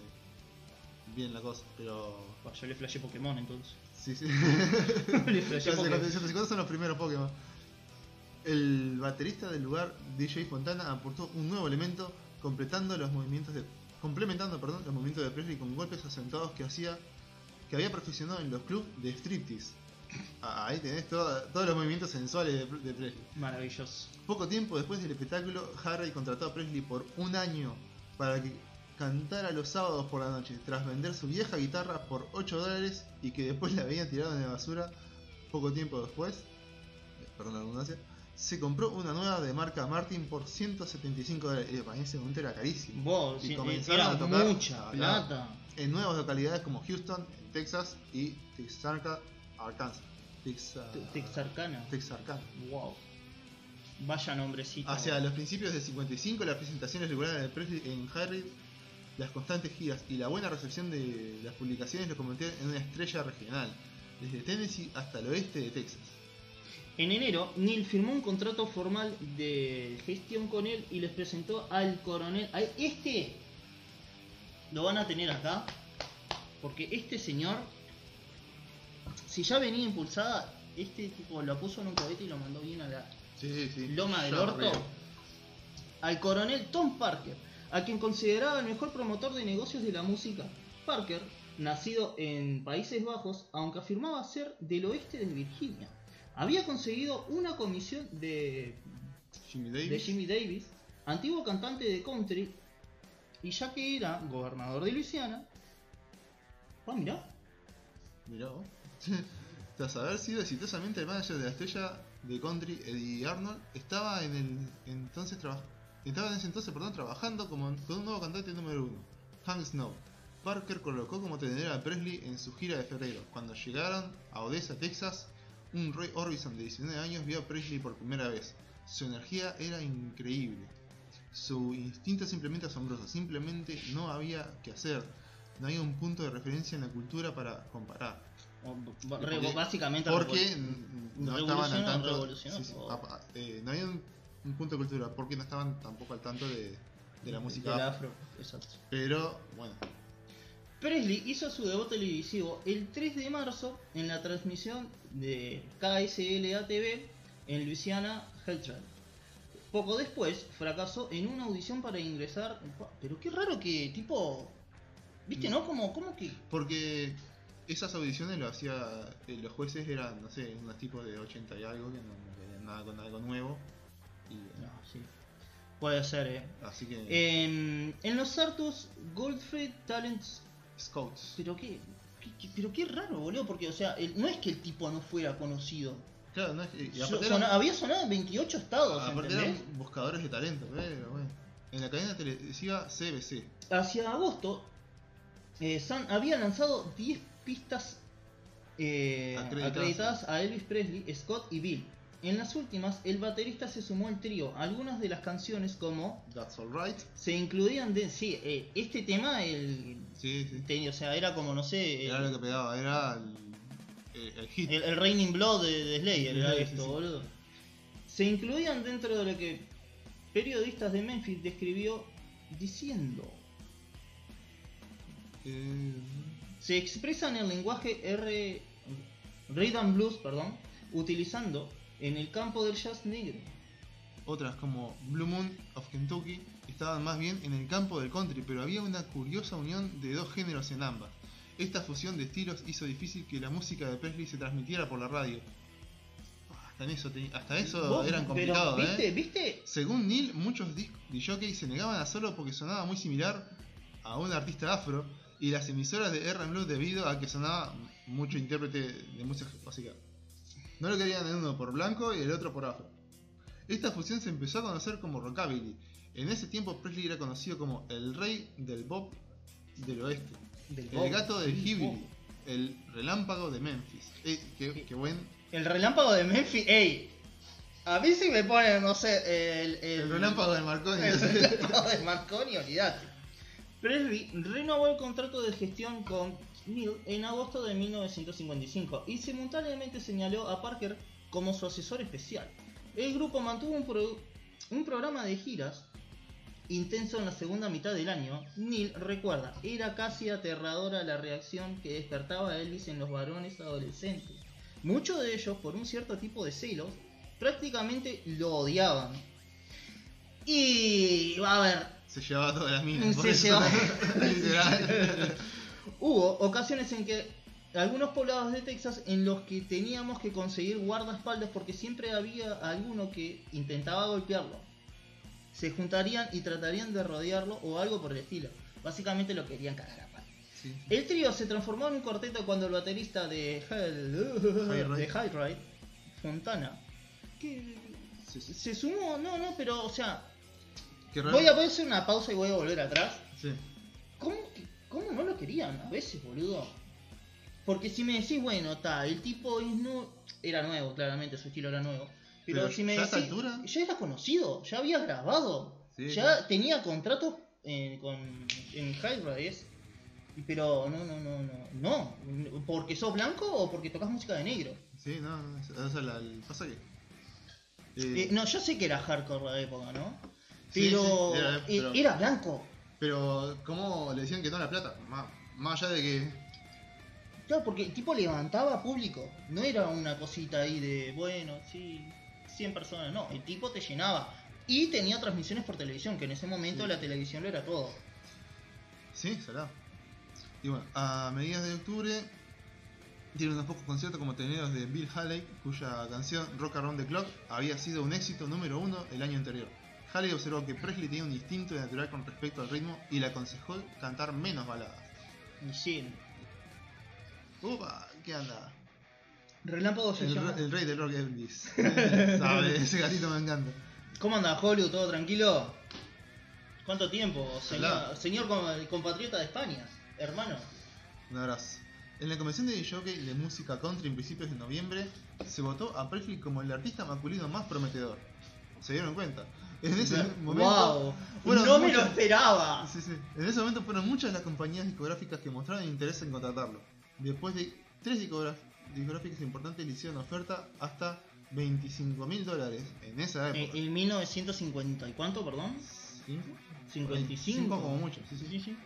Speaker 2: bien la cosa, pero.
Speaker 1: Bah, yo le flashé Pokémon entonces.
Speaker 2: Sí, sí. <laughs>
Speaker 1: le flashé Pokémon.
Speaker 2: 150 son los primeros Pokémon. El baterista del lugar, DJ Fontana, aportó un nuevo elemento completando los movimientos de, complementando perdón, los movimientos de Presley con golpes acentuados que hacía que había perfeccionado en los clubs de striptease. Ah, Ahí tenés todo- todos los movimientos sensuales de, de Presley.
Speaker 1: Maravilloso.
Speaker 2: Poco tiempo después del espectáculo, Harry contrató a Presley por un año para que cantara los sábados por la noche, tras vender su vieja guitarra por 8 dólares y que después la habían tirado en la basura. Poco tiempo después, perdón la redundancia, se compró una nueva de marca Martin por 175 dólares. Eh, para ese momento era carísimo.
Speaker 1: Vos,
Speaker 2: Y
Speaker 1: sí,
Speaker 2: comenzaron a tocar
Speaker 1: mucha plata.
Speaker 2: En nuevas localidades como Houston, en Texas y Texarkana, Arkansas. Texa-
Speaker 1: Te- Texarkana.
Speaker 2: Texarkana.
Speaker 1: Wow. Vaya nombrecito.
Speaker 2: Hacia los principios del 55, las presentaciones regulares de Presley en Harry, las constantes giras y la buena recepción de las publicaciones lo convirtieron en una estrella regional, desde Tennessee hasta el oeste de Texas.
Speaker 1: En enero, Neil firmó un contrato formal de gestión con él y les presentó al coronel. a este lo van a tener acá. Porque este señor, si ya venía impulsada, este tipo lo puso en un cohete y lo mandó bien a la
Speaker 2: Sí, sí.
Speaker 1: loma del orto. Al coronel Tom Parker, a quien consideraba el mejor promotor de negocios de la música. Parker, nacido en Países Bajos, aunque afirmaba ser del oeste de Virginia, había conseguido una comisión de
Speaker 2: Jimmy Davis.
Speaker 1: de Jimmy Davis, antiguo cantante de country, y ya que era gobernador de Luisiana, ah, mirá,
Speaker 2: Mirá vos. <laughs> Tras haber sido exitosamente el manager de la estrella de country Eddie Arnold, estaba en el entonces traba- estaba en ese entonces perdón, trabajando como, con un nuevo cantante número uno, Hank Snow. Parker colocó como tenedor a Presley en su gira de febrero. Cuando llegaron a Odessa, Texas, un Roy Orbison de 19 años vio a Presley por primera vez. Su energía era increíble. Su instinto simplemente asombroso. Simplemente no había que hacer. No había un punto de referencia en la cultura para comparar.
Speaker 1: o- b- re-
Speaker 2: Porque-
Speaker 1: básicamente
Speaker 2: Porque no estaban al tanto. sí, sí, eh, no había un, un punto de cultura porque no estaban tampoco al tanto de, de la música.
Speaker 1: del
Speaker 2: afro.
Speaker 1: exacto.
Speaker 2: Pero bueno,
Speaker 1: Presley hizo su debut televisivo el 3 de marzo en la transmisión de KSLA TV en Louisiana Health Trail. Poco después fracasó en una audición para ingresar. Pero qué raro que, tipo. ¿Viste, no? Como, como que.
Speaker 2: porque esas audiciones lo hacía. eh, los jueces eran, no sé, unos tipos de 80 y algo que no, no querían nada con algo nuevo. Y,
Speaker 1: No, sí. Puede ser, eh.
Speaker 2: Así que.
Speaker 1: En, en los Artus Goldfried Talents.
Speaker 2: Scouts.
Speaker 1: Pero qué, qué- qué- pero qué raro, boludo. Porque, o sea, el- no es que el tipo no fuera conocido.
Speaker 2: Claro, no es que- y
Speaker 1: So-
Speaker 2: aparte
Speaker 1: sona-
Speaker 2: eran-
Speaker 1: había sonado en 28 estados,
Speaker 2: aparte
Speaker 1: ¿entendés?
Speaker 2: eran buscadores de talento, pero bueno. En la cadena televisiva CBC.
Speaker 1: Hacia agosto, eh, Sun había lanzado 10 pistas eh,
Speaker 2: Acreditadas.
Speaker 1: acreditadas a Elvis Presley, Scott y Bill. En las últimas, el baterista se sumó al trío. Algunas de las canciones, como
Speaker 2: That's Alright.
Speaker 1: se incluían de. Sí, eh, este tema, el,
Speaker 2: Sí, sí.
Speaker 1: o sea, era como, no sé,
Speaker 2: Era
Speaker 1: el,
Speaker 2: lo que pegaba, era el, el, el hit.
Speaker 1: el, el Raining Blood de, de Slayer, era
Speaker 2: Sí,
Speaker 1: esto,
Speaker 2: sí.
Speaker 1: boludo. Se incluían dentro de lo que periodistas de Memphis describió diciendo.
Speaker 2: Eh,
Speaker 1: se expresan en lenguaje R. Rhythm Blues, perdón, utilizando en el campo del jazz negro.
Speaker 2: otras como Blue Moon of Kentucky estaban más bien en el campo del country, pero había una curiosa unión de dos géneros en ambas. Esta fusión de estilos hizo difícil que la música de Presley se transmitiera por la radio. Hasta, eso, te- hasta eso eran complicados,
Speaker 1: ¿viste?
Speaker 2: ¿eh?
Speaker 1: ¿Viste?
Speaker 2: Según Neil, muchos DJs se negaban a hacerlo porque sonaba muy similar a un artista afro y las emisoras de R&B Blues debido a que sonaba mucho intérprete de música básica. No lo querían en uno por blanco y el otro por afro. Esta fusión se empezó a conocer como rockabilly. En ese tiempo Presley era conocido como el rey del pop del oeste,
Speaker 1: Del
Speaker 2: el gato del hillbilly, el relámpago de Memphis. Eh, qué, qué buen
Speaker 1: El relámpago de Memphis, ey, A mí si me ponen, no sé, el, el,
Speaker 2: El relámpago de Marconi.
Speaker 1: el relámpago de Marconi, olvidate. Presley renovó el contrato de gestión con Neil en agosto de 1955 y simultáneamente señaló a Parker como su asesor especial. El grupo mantuvo un, pro- un programa de giras intenso en la segunda mitad del año. Neil recuerda, era casi aterradora la reacción que despertaba Elvis en los varones adolescentes. Muchos de ellos, por un cierto tipo de celos, prácticamente lo odiaban. Y va a ver,
Speaker 2: Se llevaba todas las minas.
Speaker 1: Se llevaba-. <laughs> Hubo ocasiones en que algunos poblados de Texas en los que teníamos que conseguir guardaespaldas porque siempre había alguno que intentaba golpearlo. Se juntarían y tratarían de rodearlo o algo por el estilo. Básicamente lo querían cagar a palo.
Speaker 2: Sí.
Speaker 1: El trío se transformó en un cuarteto cuando el baterista de Hell, de High Ride, Fontana, que
Speaker 2: Sí, sí.
Speaker 1: se sumó, no, no, pero o sea, voy a, voy a hacer una pausa y voy a volver atrás.
Speaker 2: Sí.
Speaker 1: ¿Cómo, que- ¿Cómo no lo querían a veces, boludo? Porque si me decís, bueno, está, el tipo es no... era nuevo, claramente, su estilo era nuevo. Pero,
Speaker 2: Pero
Speaker 1: si me
Speaker 2: ya a
Speaker 1: decís,
Speaker 2: esta altura-
Speaker 1: ya era conocido, ya había grabado,
Speaker 2: Sí,
Speaker 1: ya tenía contratos en, con, en High Pero no, no, no, no, no, porque sos blanco o porque tocas música de negro.
Speaker 2: Sí, no, no, la, el pasa que. eh,
Speaker 1: Eh, no, yo sé que era hardcore la época, ¿no?
Speaker 2: Sí,
Speaker 1: Pero,
Speaker 2: sí, era-
Speaker 1: eh,
Speaker 2: pero-
Speaker 1: era blanco.
Speaker 2: Pero, ¿cómo le decían que no la plata? Más, más allá de que.
Speaker 1: Claro, porque el tipo levantaba público. No era una cosita ahí de, bueno, sí, 100 personas. No, el tipo te llenaba. Y tenía transmisiones por televisión, que en ese momento
Speaker 2: Sí.
Speaker 1: la televisión lo era todo.
Speaker 2: Sí, salado. Y bueno, a mediados de octubre tiene unos pocos conciertos como teneros de Bill Haley, cuya canción Rock Around the Clock había sido un éxito número uno el año anterior. Haley observó que Presley tenía un instinto natural con respecto al ritmo y le aconsejó cantar menos baladas.
Speaker 1: Y
Speaker 2: ¡Upa! ¿Qué anda?
Speaker 1: Relámpago se
Speaker 2: El,
Speaker 1: llama.
Speaker 2: el rey del rock Elvis. <laughs> ¿Sabe? Ese gatito me encanta.
Speaker 1: ¿Cómo anda Hollywood? ¿Todo tranquilo? ¿Cuánto tiempo, señor, compatriota de España? Hermano.
Speaker 2: Un abrazo. En la convención de jockey de música country en principios de noviembre, se votó a Presley como el artista masculino más prometedor. ¿Se dieron cuenta? En ese momento.
Speaker 1: ¡Wow! no me lo esperaba.
Speaker 2: Sí, sí. En ese momento fueron muchas las compañías discográficas que mostraron interés en contratarlo. Después de tres discográficas importantes le hicieron oferta hasta 25 mil dólares en esa época.
Speaker 1: en 1950 y cuánto, perdón?
Speaker 2: ¿Cinco?
Speaker 1: 55.
Speaker 2: Cinco como mucho, sí, sí.
Speaker 1: Sí, sí.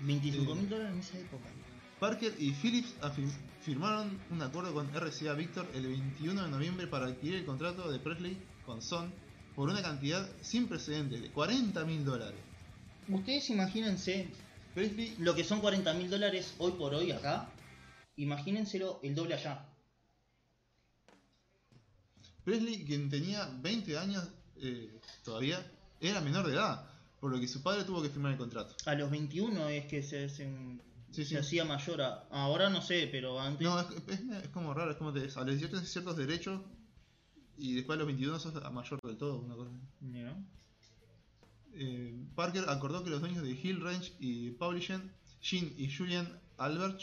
Speaker 1: 25 mil dólares en esa época.
Speaker 2: Parker y Phillips firmaron un acuerdo con RCA Victor el 21 de noviembre para adquirir el contrato de Presley con Son por una cantidad sin precedentes de 40 mil dólares.
Speaker 1: Ustedes imagínense Presley, lo que son 40 mil dólares hoy por hoy acá. Imagínenselo el doble allá.
Speaker 2: Presley, quien tenía 20 años eh, todavía, era menor de edad, por lo que su padre tuvo que firmar el contrato.
Speaker 1: A los 21 es que se, se,
Speaker 2: Sí,
Speaker 1: se
Speaker 2: sí.
Speaker 1: hacía mayor. a- ahora no sé, pero antes.
Speaker 2: No, es, es- es como raro, es como te, a los 18 tienes ciertos derechos y después a los 21 sos a mayor del todo. Una cosa. Eh, Parker acordó que los dueños de Hill Range y Publishing, Gene y Julian Albert,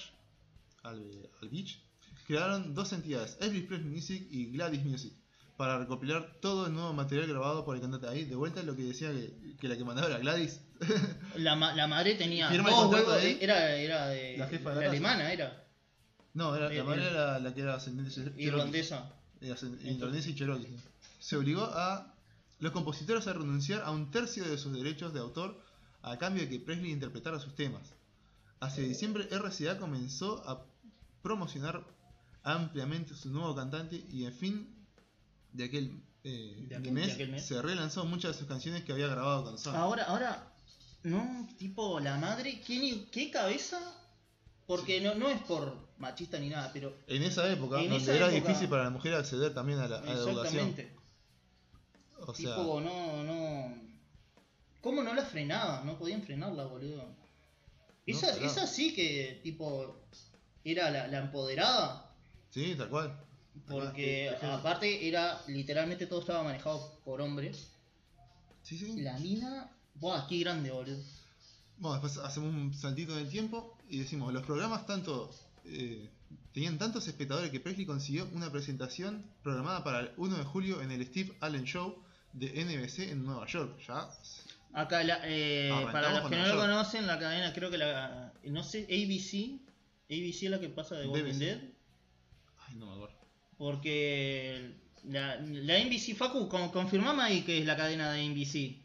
Speaker 2: Albe- Albich, crearon dos entidades, Elvis Presley Music y Gladys Music, para recopilar todo el nuevo material grabado por el cantante. Ahí, de vuelta lo que decía que, que la que mandaba era Gladys. <laughs>
Speaker 1: La, ma- la madre tenía dos huevos.
Speaker 2: ahí.
Speaker 1: Era, era de.
Speaker 2: La jefa de
Speaker 1: alemana, era.
Speaker 2: No, era,
Speaker 1: Eh,
Speaker 2: la madre
Speaker 1: eh,
Speaker 2: era la, la que era ascendente.
Speaker 1: Irlandesa.
Speaker 2: Irlandesa y cherokee. Se obligó a los compositores a renunciar a un tercio de sus derechos de autor a cambio de que Presley interpretara sus temas. Hacia diciembre RCA comenzó a promocionar ampliamente su nuevo cantante y en fin de aquel, eh,
Speaker 1: De aquel-
Speaker 2: mes,
Speaker 1: de aquel mes.
Speaker 2: se relanzó muchas de sus canciones que había grabado con Sony.
Speaker 1: Ahora, ahora. No, tipo, la madre. ¿Qué, qué cabeza? Porque no, no es por machista ni nada, pero.
Speaker 2: En esa época,
Speaker 1: En
Speaker 2: donde
Speaker 1: esa
Speaker 2: era
Speaker 1: época-
Speaker 2: difícil para la mujer acceder también a la, a la educación.
Speaker 1: Exactamente.
Speaker 2: O sea,
Speaker 1: tipo, no, no. ¿Cómo no la frenaba? No podían frenarla, boludo. Esa, esa sí que, tipo, era la, la empoderada.
Speaker 2: sí, tal cual.
Speaker 1: Porque
Speaker 2: cual, que-
Speaker 1: aparte era, literalmente todo estaba manejado por hombres.
Speaker 2: Sí, sí.
Speaker 1: La mina, buah, qué grande, boludo.
Speaker 2: Bueno, después hacemos un saltito en el tiempo y decimos, los programas tanto eh, tenían tantos espectadores que Presley consiguió una presentación programada para el 1 de julio en el Steve Allen Show de NBC en Nueva York. Ya
Speaker 1: Acá, la- eh, para los que no lo conocen, la cadena, creo que la. No sé, ABC. ABC es la que pasa de Walking. Dead.
Speaker 2: Ay, no me acuerdo.
Speaker 1: Porque la, la NBC, Facu, con- confirmame ahí que es la cadena de NBC.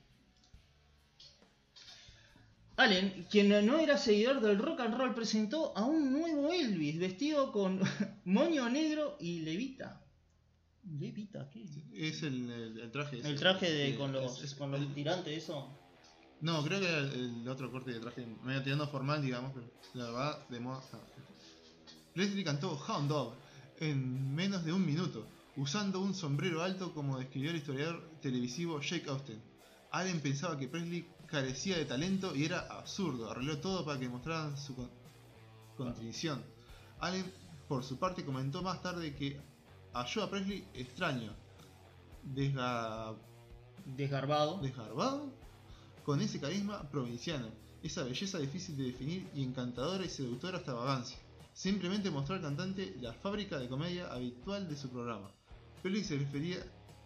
Speaker 1: Allen, quien no era seguidor del rock and roll, presentó a un nuevo Elvis vestido con <laughs> moño negro y levita. ¿Levita qué?
Speaker 2: Es el, el- el traje.
Speaker 1: El traje de con los,
Speaker 2: es-
Speaker 1: con los tirantes, eso.
Speaker 2: No, creo que era el, el otro corte de traje, medio tirando formal, digamos, pero la verdad, de moda. no. Presley cantó Hound Dog en menos de un minuto, usando un sombrero alto como describió el historiador televisivo Jake Austen. Allen pensaba que Presley carecía de talento y era absurdo, arregló todo para que mostraran su con- contrición. Allen, por su parte, comentó más tarde que halló a Presley extraño, desga-
Speaker 1: Desgarbado.
Speaker 2: desgarbado, con ese carisma provinciano, esa belleza difícil de definir y encantadora y seductora hasta vagancia. Simplemente mostró al cantante la fábrica de comedia habitual de su programa. Presley se refería,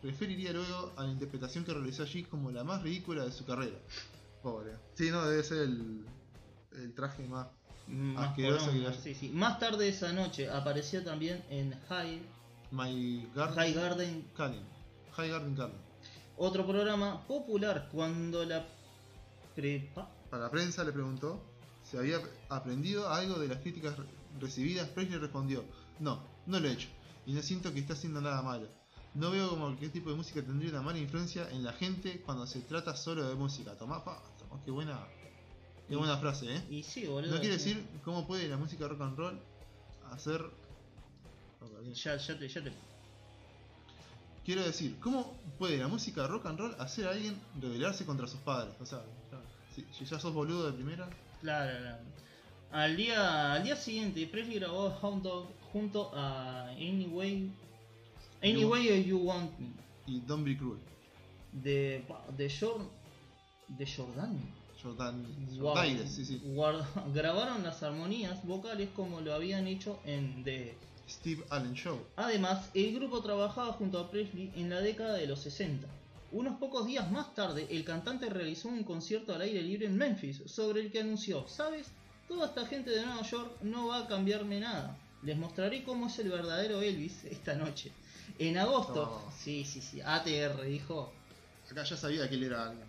Speaker 2: referiría luego a la interpretación que realizó allí como la más ridícula de su carrera. Pobre. Sí, no, debe ser el, el traje más...
Speaker 1: Más,
Speaker 2: Asqueroso
Speaker 1: poronga,
Speaker 2: que-
Speaker 1: sí, sí. Más tarde esa noche apareció también en High,
Speaker 2: My Garden...
Speaker 1: High Garden,
Speaker 2: Calling. High Garden Calling.
Speaker 1: otro programa popular cuando la prepa
Speaker 2: Para la prensa le preguntó si había aprendido algo de las críticas re- recibidas. Presley respondió, no, no lo he hecho, y no siento que esté haciendo nada malo. No veo como qué tipo de música tendría una mala influencia en la gente cuando se trata solo de música. Tomá, pa, tomá, qué buena, qué buena frase, ¿eh?
Speaker 1: y sí, boludo.
Speaker 2: No quiere
Speaker 1: sí.
Speaker 2: decir cómo puede la música rock and roll hacer...
Speaker 1: Ya, ya te, ya te.
Speaker 2: Quiero decir, ¿cómo puede la música rock and roll hacer a alguien rebelarse contra sus padres? O sea, si ya sos boludo de primera,
Speaker 1: Claro, claro. Al día, al día siguiente, Presley grabó Hound Dog junto a Anyway, Anyway You Want Me
Speaker 2: y Don't Be Cruel.
Speaker 1: de, de, Jor- de Jordan.
Speaker 2: Jordan,
Speaker 1: Wow.
Speaker 2: Jordaires, sí, sí.
Speaker 1: Guarda- <laughs> grabaron las armonías vocales como lo habían hecho en The.
Speaker 2: Steve Allen Show.
Speaker 1: Además, el grupo trabajaba junto a Presley en la década de los 60. Unos pocos días más tarde, el cantante realizó un concierto al aire libre en Memphis, sobre el que anunció, ¿sabes? Toda esta gente de Nueva York no va a cambiarme nada. Les mostraré cómo es el verdadero Elvis esta noche. En agosto,
Speaker 2: No.
Speaker 1: sí, sí, sí, ATR dijo,
Speaker 2: Acá ya sabía que él era alguien.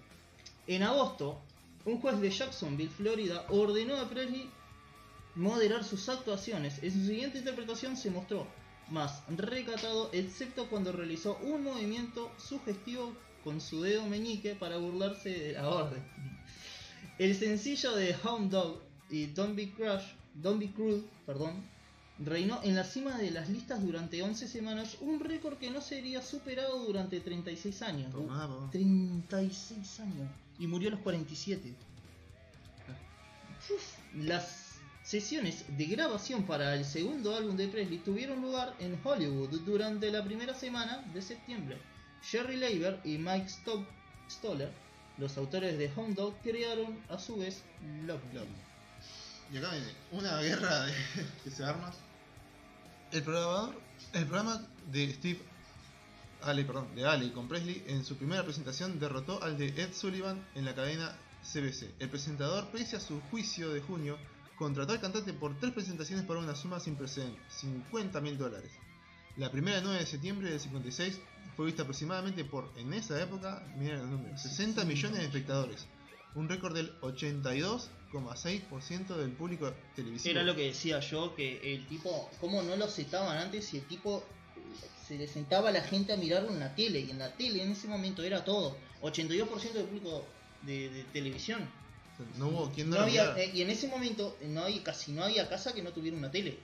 Speaker 1: En agosto, un juez de Jacksonville, Florida, ordenó a Presley moderar sus actuaciones. En su siguiente interpretación se mostró más recatado, excepto cuando realizó un movimiento sugestivo con su dedo meñique para burlarse de la orden. El sencillo de Hound Dog y Don't Be Crush, Don't Be Cruel, perdón, reinó en la cima de las listas durante 11 semanas, un récord que no sería superado durante 36 años.
Speaker 2: Tomá, papá.
Speaker 1: 36 años. Y murió a los 47. Uf, Las sesiones de grabación para el segundo álbum de Presley tuvieron lugar en Hollywood durante la primera semana de septiembre. Jerry Leiber y Mike Sto- Stoller, los autores de Hound Dog, crearon a su vez Love Love.
Speaker 2: Y acá viene una guerra de, <laughs> que se arma. El programador, el programa de Steve Ale, perdón, de Ale con Presley en su primera presentación derrotó al de Ed Sullivan en la cadena CBC. El presentador, pese a su juicio de junio, contrató al cantante por tres presentaciones por una suma sin precedentes, 50 mil dólares. La primera 9 de septiembre del 56 fue vista aproximadamente por, en esa época, miren los números, 60 millones de espectadores, un récord del 82,6% del público televisivo.
Speaker 1: Era lo que decía yo, que el tipo, ¿cómo no lo citaban antes si el tipo se le sentaba a la gente a mirarlo en la tele? Y en la tele en ese momento era todo, 82% del público de, de televisión.
Speaker 2: No hubo quien no,
Speaker 1: No había, eh, y en ese momento no hay, casi no había casa que no tuviera una tele.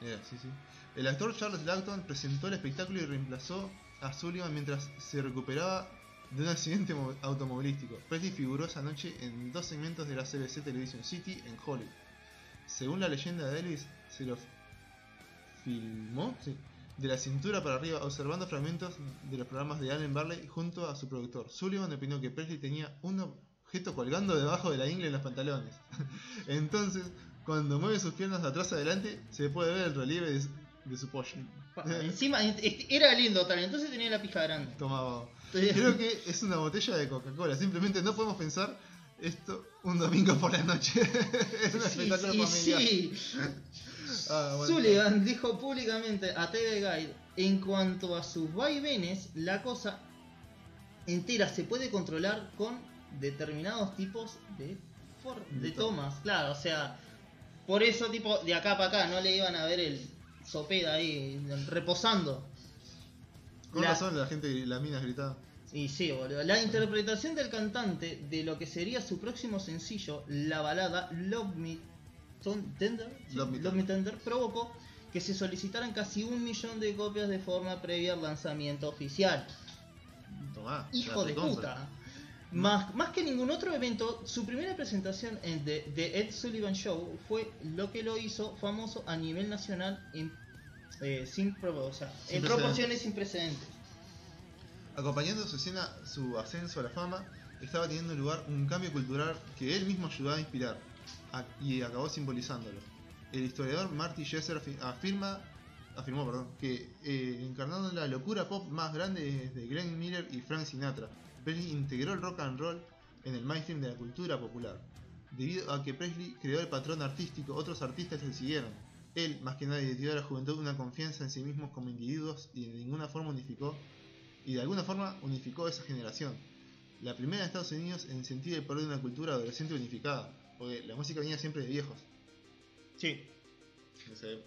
Speaker 2: Era, sí, sí. El actor Charles Lawton presentó el espectáculo y reemplazó a Sullivan mientras se recuperaba de un accidente mo- automovilístico. Presley figuró esa noche en dos segmentos de la CBC Television City en Hollywood. Según la leyenda de Elvis, se lo filmó sí, de la cintura para arriba, observando fragmentos de los programas de Allen Barley junto a su productor. Sullivan opinó que Presley tenía un objeto colgando debajo de la ingle en los pantalones. <laughs> Entonces, Cuando mueve sus piernas de atrás adelante, se puede ver el relieve de, de su pollo.
Speaker 1: Pa, Encima este, era lindo también, entonces tenía la pija grande.
Speaker 2: Tomaba. <laughs> Creo que es una botella de Coca-Cola. Simplemente no podemos pensar esto un domingo por la noche. <laughs> es un
Speaker 1: Sí,
Speaker 2: espectáculo
Speaker 1: sí,
Speaker 2: familiar.
Speaker 1: sí. <laughs>
Speaker 2: Ah, bueno.
Speaker 1: Sullivan dijo públicamente a TV Guide, en cuanto a sus vaivenes, la cosa entera se puede controlar con determinados tipos de, for-
Speaker 2: De
Speaker 1: de
Speaker 2: to-
Speaker 1: tomas. Claro, o sea, por eso tipo de acá para acá no le iban a ver el sopeda ahí reposando.
Speaker 2: Con
Speaker 1: La-
Speaker 2: razón la gente, las minas gritaban.
Speaker 1: Y sí, boludo. La interpretación del cantante de lo que sería su próximo sencillo, la balada Love Me Tender,
Speaker 2: Love Me
Speaker 1: Love Me Tender, provocó que se solicitaran casi un millón de copias de forma previa al lanzamiento oficial.
Speaker 2: Tomá.
Speaker 1: Hijo de puta. Más, más que ningún otro evento, su primera presentación en The, The Ed Sullivan Show fue lo que lo hizo famoso a nivel nacional en, eh, sin, pro- o sea,
Speaker 2: Sin
Speaker 1: en proporciones sin precedentes.
Speaker 2: Acompañando su escena, su ascenso a la fama, estaba teniendo lugar un cambio cultural que él mismo ayudaba a inspirar a- y acabó simbolizándolo. El historiador Marty Jesser afi- afirma, afirmó perdón, que eh, encarnando la locura pop más grande desde Glenn Miller y Frank Sinatra, Presley integró el rock and roll en el mainstream de la cultura popular. Debido a que Presley creó el patrón artístico, otros artistas le siguieron. Él, más que nadie, dio a la juventud una confianza en sí mismos como individuos y de ninguna forma unificó y de alguna forma unificó esa generación. La primera de Estados Unidos en sentir el poder de una cultura adolescente unificada, porque la música venía siempre de viejos.
Speaker 1: Sí.
Speaker 2: No sé,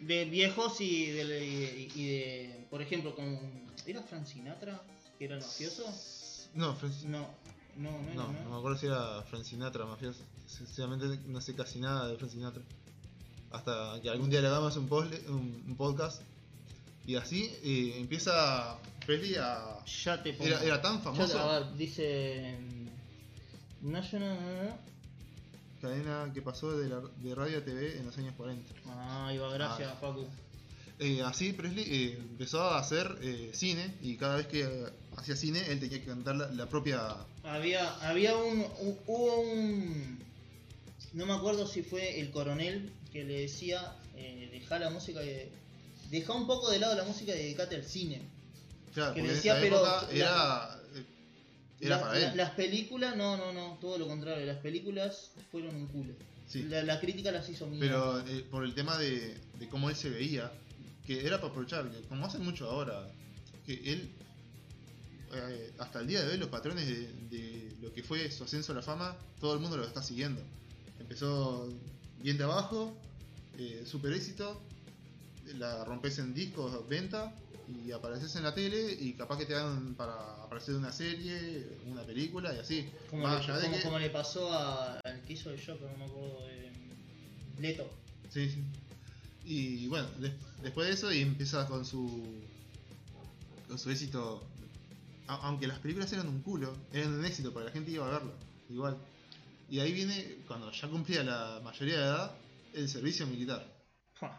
Speaker 1: De viejos y de, y de, por ejemplo, con... ¿Era Frank Sinatra? ¿Que era el mafioso?
Speaker 2: No, Francis-
Speaker 1: No, no, no, era,
Speaker 2: no,
Speaker 1: ¿no?
Speaker 2: no me acuerdo si era Frank Sinatra mafioso. Sinceramente no sé casi nada de Frank Sinatra. Hasta que algún día le hagamos un, posle- un, un podcast. Y así eh, empieza Presley a...
Speaker 1: Ya te pongo.
Speaker 2: Era, era tan
Speaker 1: Ya
Speaker 2: famoso.
Speaker 1: a ver, dice... National...
Speaker 2: Cadena que pasó de, la, de radio a TV en los años 40.
Speaker 1: Ah, va, gracias,
Speaker 2: Ah.
Speaker 1: Facu.
Speaker 2: Eh, así Presley eh, empezó a hacer eh, cine y cada vez que hacía cine él tenía que cantar la, la propia...
Speaker 1: Había, había un, hu- hubo un, no me acuerdo si fue el coronel que le decía, eh, deja la música, de, deja un poco de lado la música y dedicate al cine.
Speaker 2: Claro,
Speaker 1: Que le decía, pero la-
Speaker 2: era, era para
Speaker 1: la-
Speaker 2: él.
Speaker 1: las películas, no, no, no, todo lo contrario, las películas fueron un culo.
Speaker 2: Sí.
Speaker 1: La, la crítica las hizo mierda.
Speaker 2: Pero eh, por el tema de, de cómo él se veía, que era para aprovechar, que como hacen mucho ahora, que él, eh, hasta el día de hoy, los patrones de, de lo que fue su ascenso a la fama, todo el mundo lo está siguiendo. Empezó bien de abajo, eh, super éxito, la rompes en discos, venta, y apareces en la tele y capaz que te dan para aparecer en una serie, una película y así.
Speaker 1: como,
Speaker 2: Más
Speaker 1: le,
Speaker 2: allá de
Speaker 1: como-
Speaker 2: que-
Speaker 1: como le pasó a- al que hizo el Joker, no me acuerdo de Leto.
Speaker 2: Sí, sí. Y bueno, des- después de eso y empieza con su con su éxito. A- aunque las películas eran un culo, eran un éxito porque la gente iba a verlo, igual. Y ahí viene, cuando ya cumplía la mayoría de edad, el servicio militar.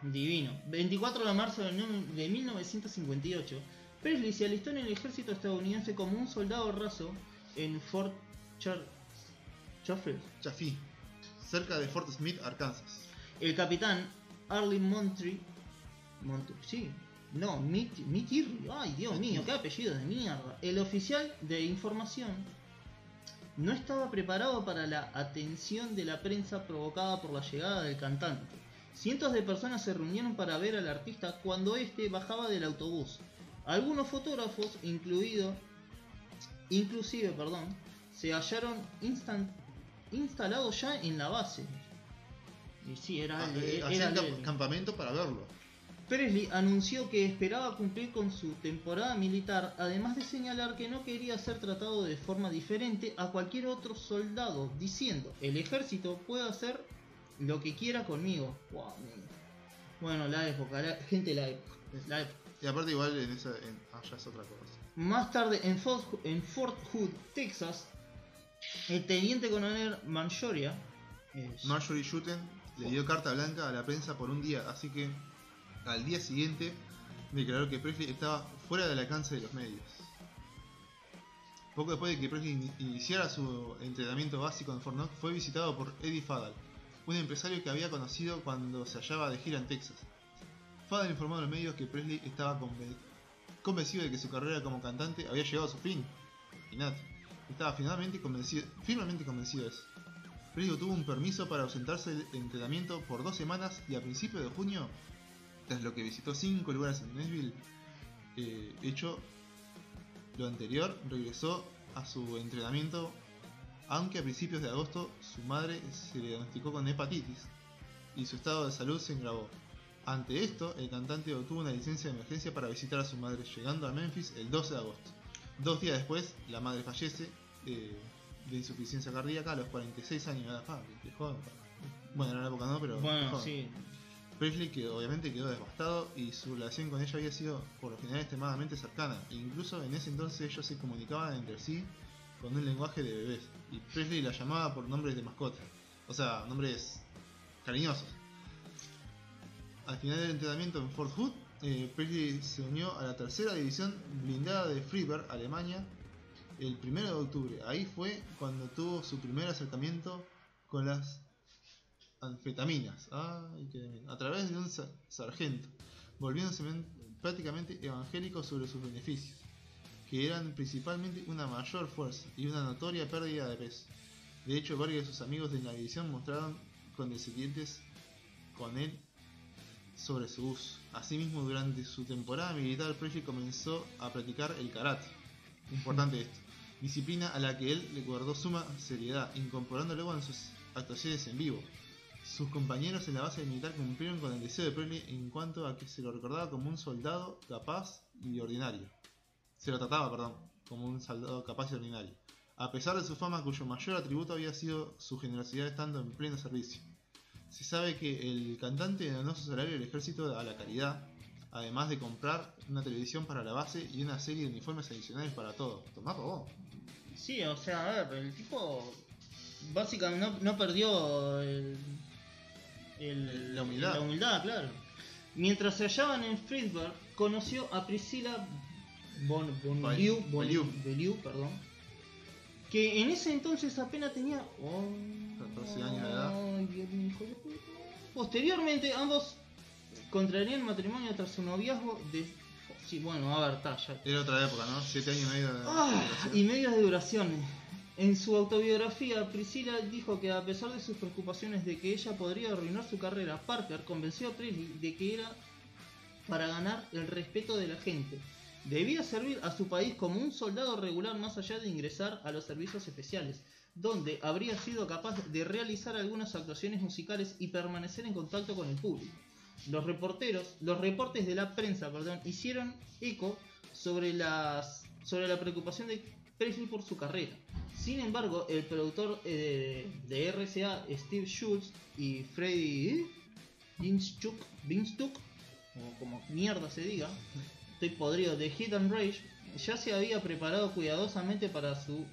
Speaker 1: Divino. 24 de marzo de no- de 1958, Presley se alistó en el ejército estadounidense como un soldado raso en Fort Char Chaffee.
Speaker 2: Cerca de Fort Smith, Arkansas.
Speaker 1: El capitán Arlen Montry. Montry, sí. No, Mit, Mitir. Ay, Dios mío, qué apellido de mierda. El oficial de información no estaba preparado para la atención de la prensa provocada por la llegada del cantante. Cientos de personas se reunieron para ver al artista cuando este bajaba del autobús. Algunos fotógrafos, incluido, inclusive, perdón, se hallaron instan- instalados ya en la base. Y sí, era,
Speaker 2: Ah, eh,
Speaker 1: era
Speaker 2: campamento para verlo.
Speaker 1: Presley anunció que esperaba cumplir con su temporada militar, además de señalar que no quería ser tratado de forma diferente a cualquier otro soldado, diciendo, el ejército puede hacer lo que quiera conmigo. Wow, bueno, la época, la, gente, la época, la época.
Speaker 2: Y aparte igual en esa... En, ah, ya es otra cosa.
Speaker 1: Más tarde, en Fort, en Fort Hood, Texas, el teniente coronel Manchoria es-
Speaker 2: Marjorie Schutten le dio carta blanca a la prensa por un día, así que al día siguiente declaró que Presley estaba fuera del alcance de los medios. Poco después de que Presley ini- iniciara su entrenamiento básico en Fort Knox, fue visitado por Eddie Faddle, un empresario que había conocido cuando se hallaba de gira en Texas. Fader informó a los medios que Presley estaba conven- convencido de que su carrera como cantante había llegado a su fin. Estaba finalmente convencido, firmemente convencido de eso. Presley obtuvo un permiso para ausentarse del entrenamiento por dos semanas y a principios de junio, tras lo que visitó cinco lugares en Nashville, eh, hecho lo anterior, regresó a su entrenamiento, aunque a principios de agosto su madre se le diagnosticó con hepatitis y su estado de salud se agravó. Ante esto, el cantante obtuvo una licencia de emergencia para visitar a su madre, llegando a Memphis el 12 de agosto. Dos días después, la madre fallece eh, de insuficiencia cardíaca a los 46 años de edad. Ah, joven. Bueno, en la época no, pero
Speaker 1: Bueno,
Speaker 2: joven.
Speaker 1: sí.
Speaker 2: Presley que obviamente quedó devastado y su relación con ella había sido por lo general extremadamente cercana. E incluso en ese entonces ellos se comunicaban entre sí con un lenguaje de bebés. Y Presley la llamaba por nombres de mascota. O sea, nombres cariñosos. Al final del entrenamiento en Fort Hood, eh, Presley se unió a la tercera división blindada de Freiburg, Alemania, el 1 de octubre. Ahí fue cuando tuvo su primer acercamiento con las anfetaminas, Ay, qué bien. a través de un sa- sargento, volviéndose men- prácticamente evangélico sobre sus beneficios, que eran principalmente una mayor fuerza y una notoria pérdida de peso. De hecho, varios de sus amigos de la división mostraron condescendientes con él sobre su uso. Asimismo, durante su temporada militar, Presley comenzó a practicar el karate. Importante esto. Disciplina a la que él le guardó suma seriedad, incorporando luego en sus actuaciones en vivo. Sus compañeros en la base militar cumplieron con el deseo de Presley en cuanto a que se lo recordaba como un soldado capaz y ordinario. Se lo trataba, perdón, como un soldado capaz y ordinario. A pesar de su fama, cuyo mayor atributo había sido su generosidad estando en pleno servicio. Se sabe que el cantante donó su salario al ejército a la caridad, además de comprar una televisión para la base y una serie de uniformes adicionales para todo. Tomá vos.
Speaker 1: Sí, o sea, a ver, el tipo básicamente no, no perdió el, el-
Speaker 2: La humildad.
Speaker 1: la humildad, claro. Mientras se hallaban en Friedberg, conoció a Priscila Bon, Bonlieu, Bon-
Speaker 2: Bellieu.
Speaker 1: Bellieu, perdón, que en ese entonces apenas tenía oh,
Speaker 2: 14 años de edad.
Speaker 1: Posteriormente, ambos contraerían matrimonio tras su noviazgo de... Sí, bueno, a ver, ya,
Speaker 2: Era otra época, ¿no? Siete años y medio de.
Speaker 1: Ah, y medios de duración. En su autobiografía, Priscilla dijo que a pesar de sus preocupaciones de que ella podría arruinar su carrera, Parker convenció a Presley de que era para ganar el respeto de la gente. Debía servir a su país como un soldado regular más allá de ingresar a los servicios especiales, donde habría sido capaz de realizar algunas actuaciones musicales y permanecer en contacto con el público. Los reporteros, los reportes de la prensa, perdón, hicieron eco sobre sobre la preocupación de Presley por su carrera. Sin embargo, el productor eh, de RCA, Steve Schultz y Freddy Vinchuk, Vinchuk, o como mierda se diga, estoy podrido, de Hit and Rage, ya se había preparado cuidadosamente para su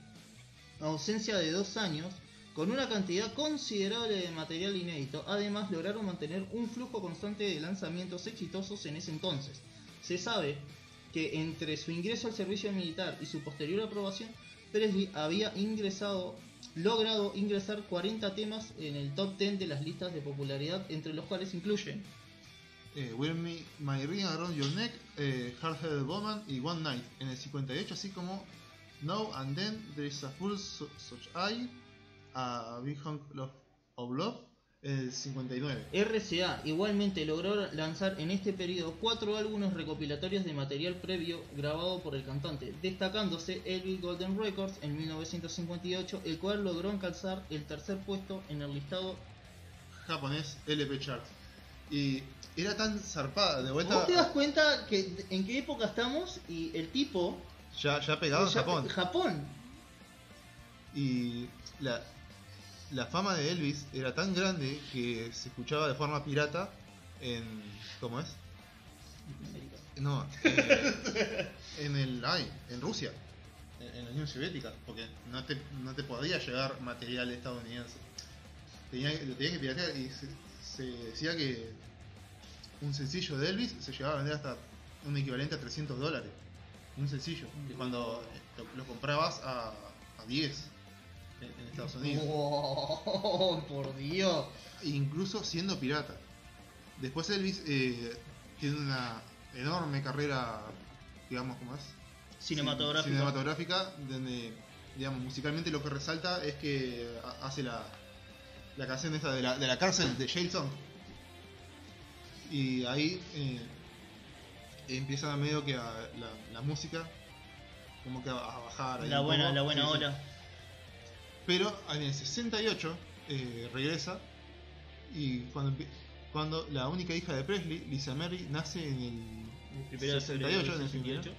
Speaker 1: ausencia de dos años con una cantidad considerable de material inédito. Además, lograron mantener un flujo constante de lanzamientos exitosos en ese entonces. Se sabe que entre su ingreso al servicio militar y su posterior aprobación, Presley había ingresado, logrado ingresar 40 temas en el top 10 de las listas de popularidad, entre los cuales incluyen
Speaker 2: Eh, Wear Me, My Ring Around Your Neck, eh, Hard Headed Woman y One Night en el 58, así como Now and Then There is a Su- Such Eye, a Big Hunk of Love, el 59.
Speaker 1: RCA igualmente logró lanzar en este periodo cuatro álbumes recopilatorios de material previo grabado por el cantante, destacándose Elvis Golden Records en 1958, el cual logró alcanzar el tercer puesto en el listado.
Speaker 2: japonés LP Chart. Y era tan zarpada, de vuelta.
Speaker 1: ¿Vos te das cuenta que en qué época estamos y el tipo
Speaker 2: Ya, ya pegado en Japón.
Speaker 1: Japón.
Speaker 2: Y la, la fama de Elvis era tan grande que se escuchaba de forma pirata en. ¿Cómo es? No, eh, en el. Ay, en Rusia. En, la Unión Soviética. Porque no te, no te podía llegar material estadounidense. Tenía, lo tenía que piratear y se, se decía que un sencillo de Elvis se llegaba a vender hasta un equivalente a 300 dólares. Un sencillo. Que cuando lo, lo comprabas a, a 10 en, en Estados Unidos.
Speaker 1: Wow, por Dios.
Speaker 2: incluso siendo pirata. Después Elvis eh, tiene una enorme carrera, digamos, ¿cómo es?
Speaker 1: Cinematográfica.
Speaker 2: Cinematográfica, donde, digamos, musicalmente lo que resalta es que ha- hace la, la canción esta de la, de la cárcel de Jail Song. Y ahí eh, empieza medio que a- la, la música como que a, a bajar.
Speaker 1: La buena,
Speaker 2: poco.
Speaker 1: la buena
Speaker 2: Sí, sí. Pero en el 68 eh, regresa y cuando, cuando la única hija de Presley, Lisa Mary, nace en el
Speaker 1: febrero
Speaker 2: 68,
Speaker 1: del
Speaker 2: en el
Speaker 1: 68.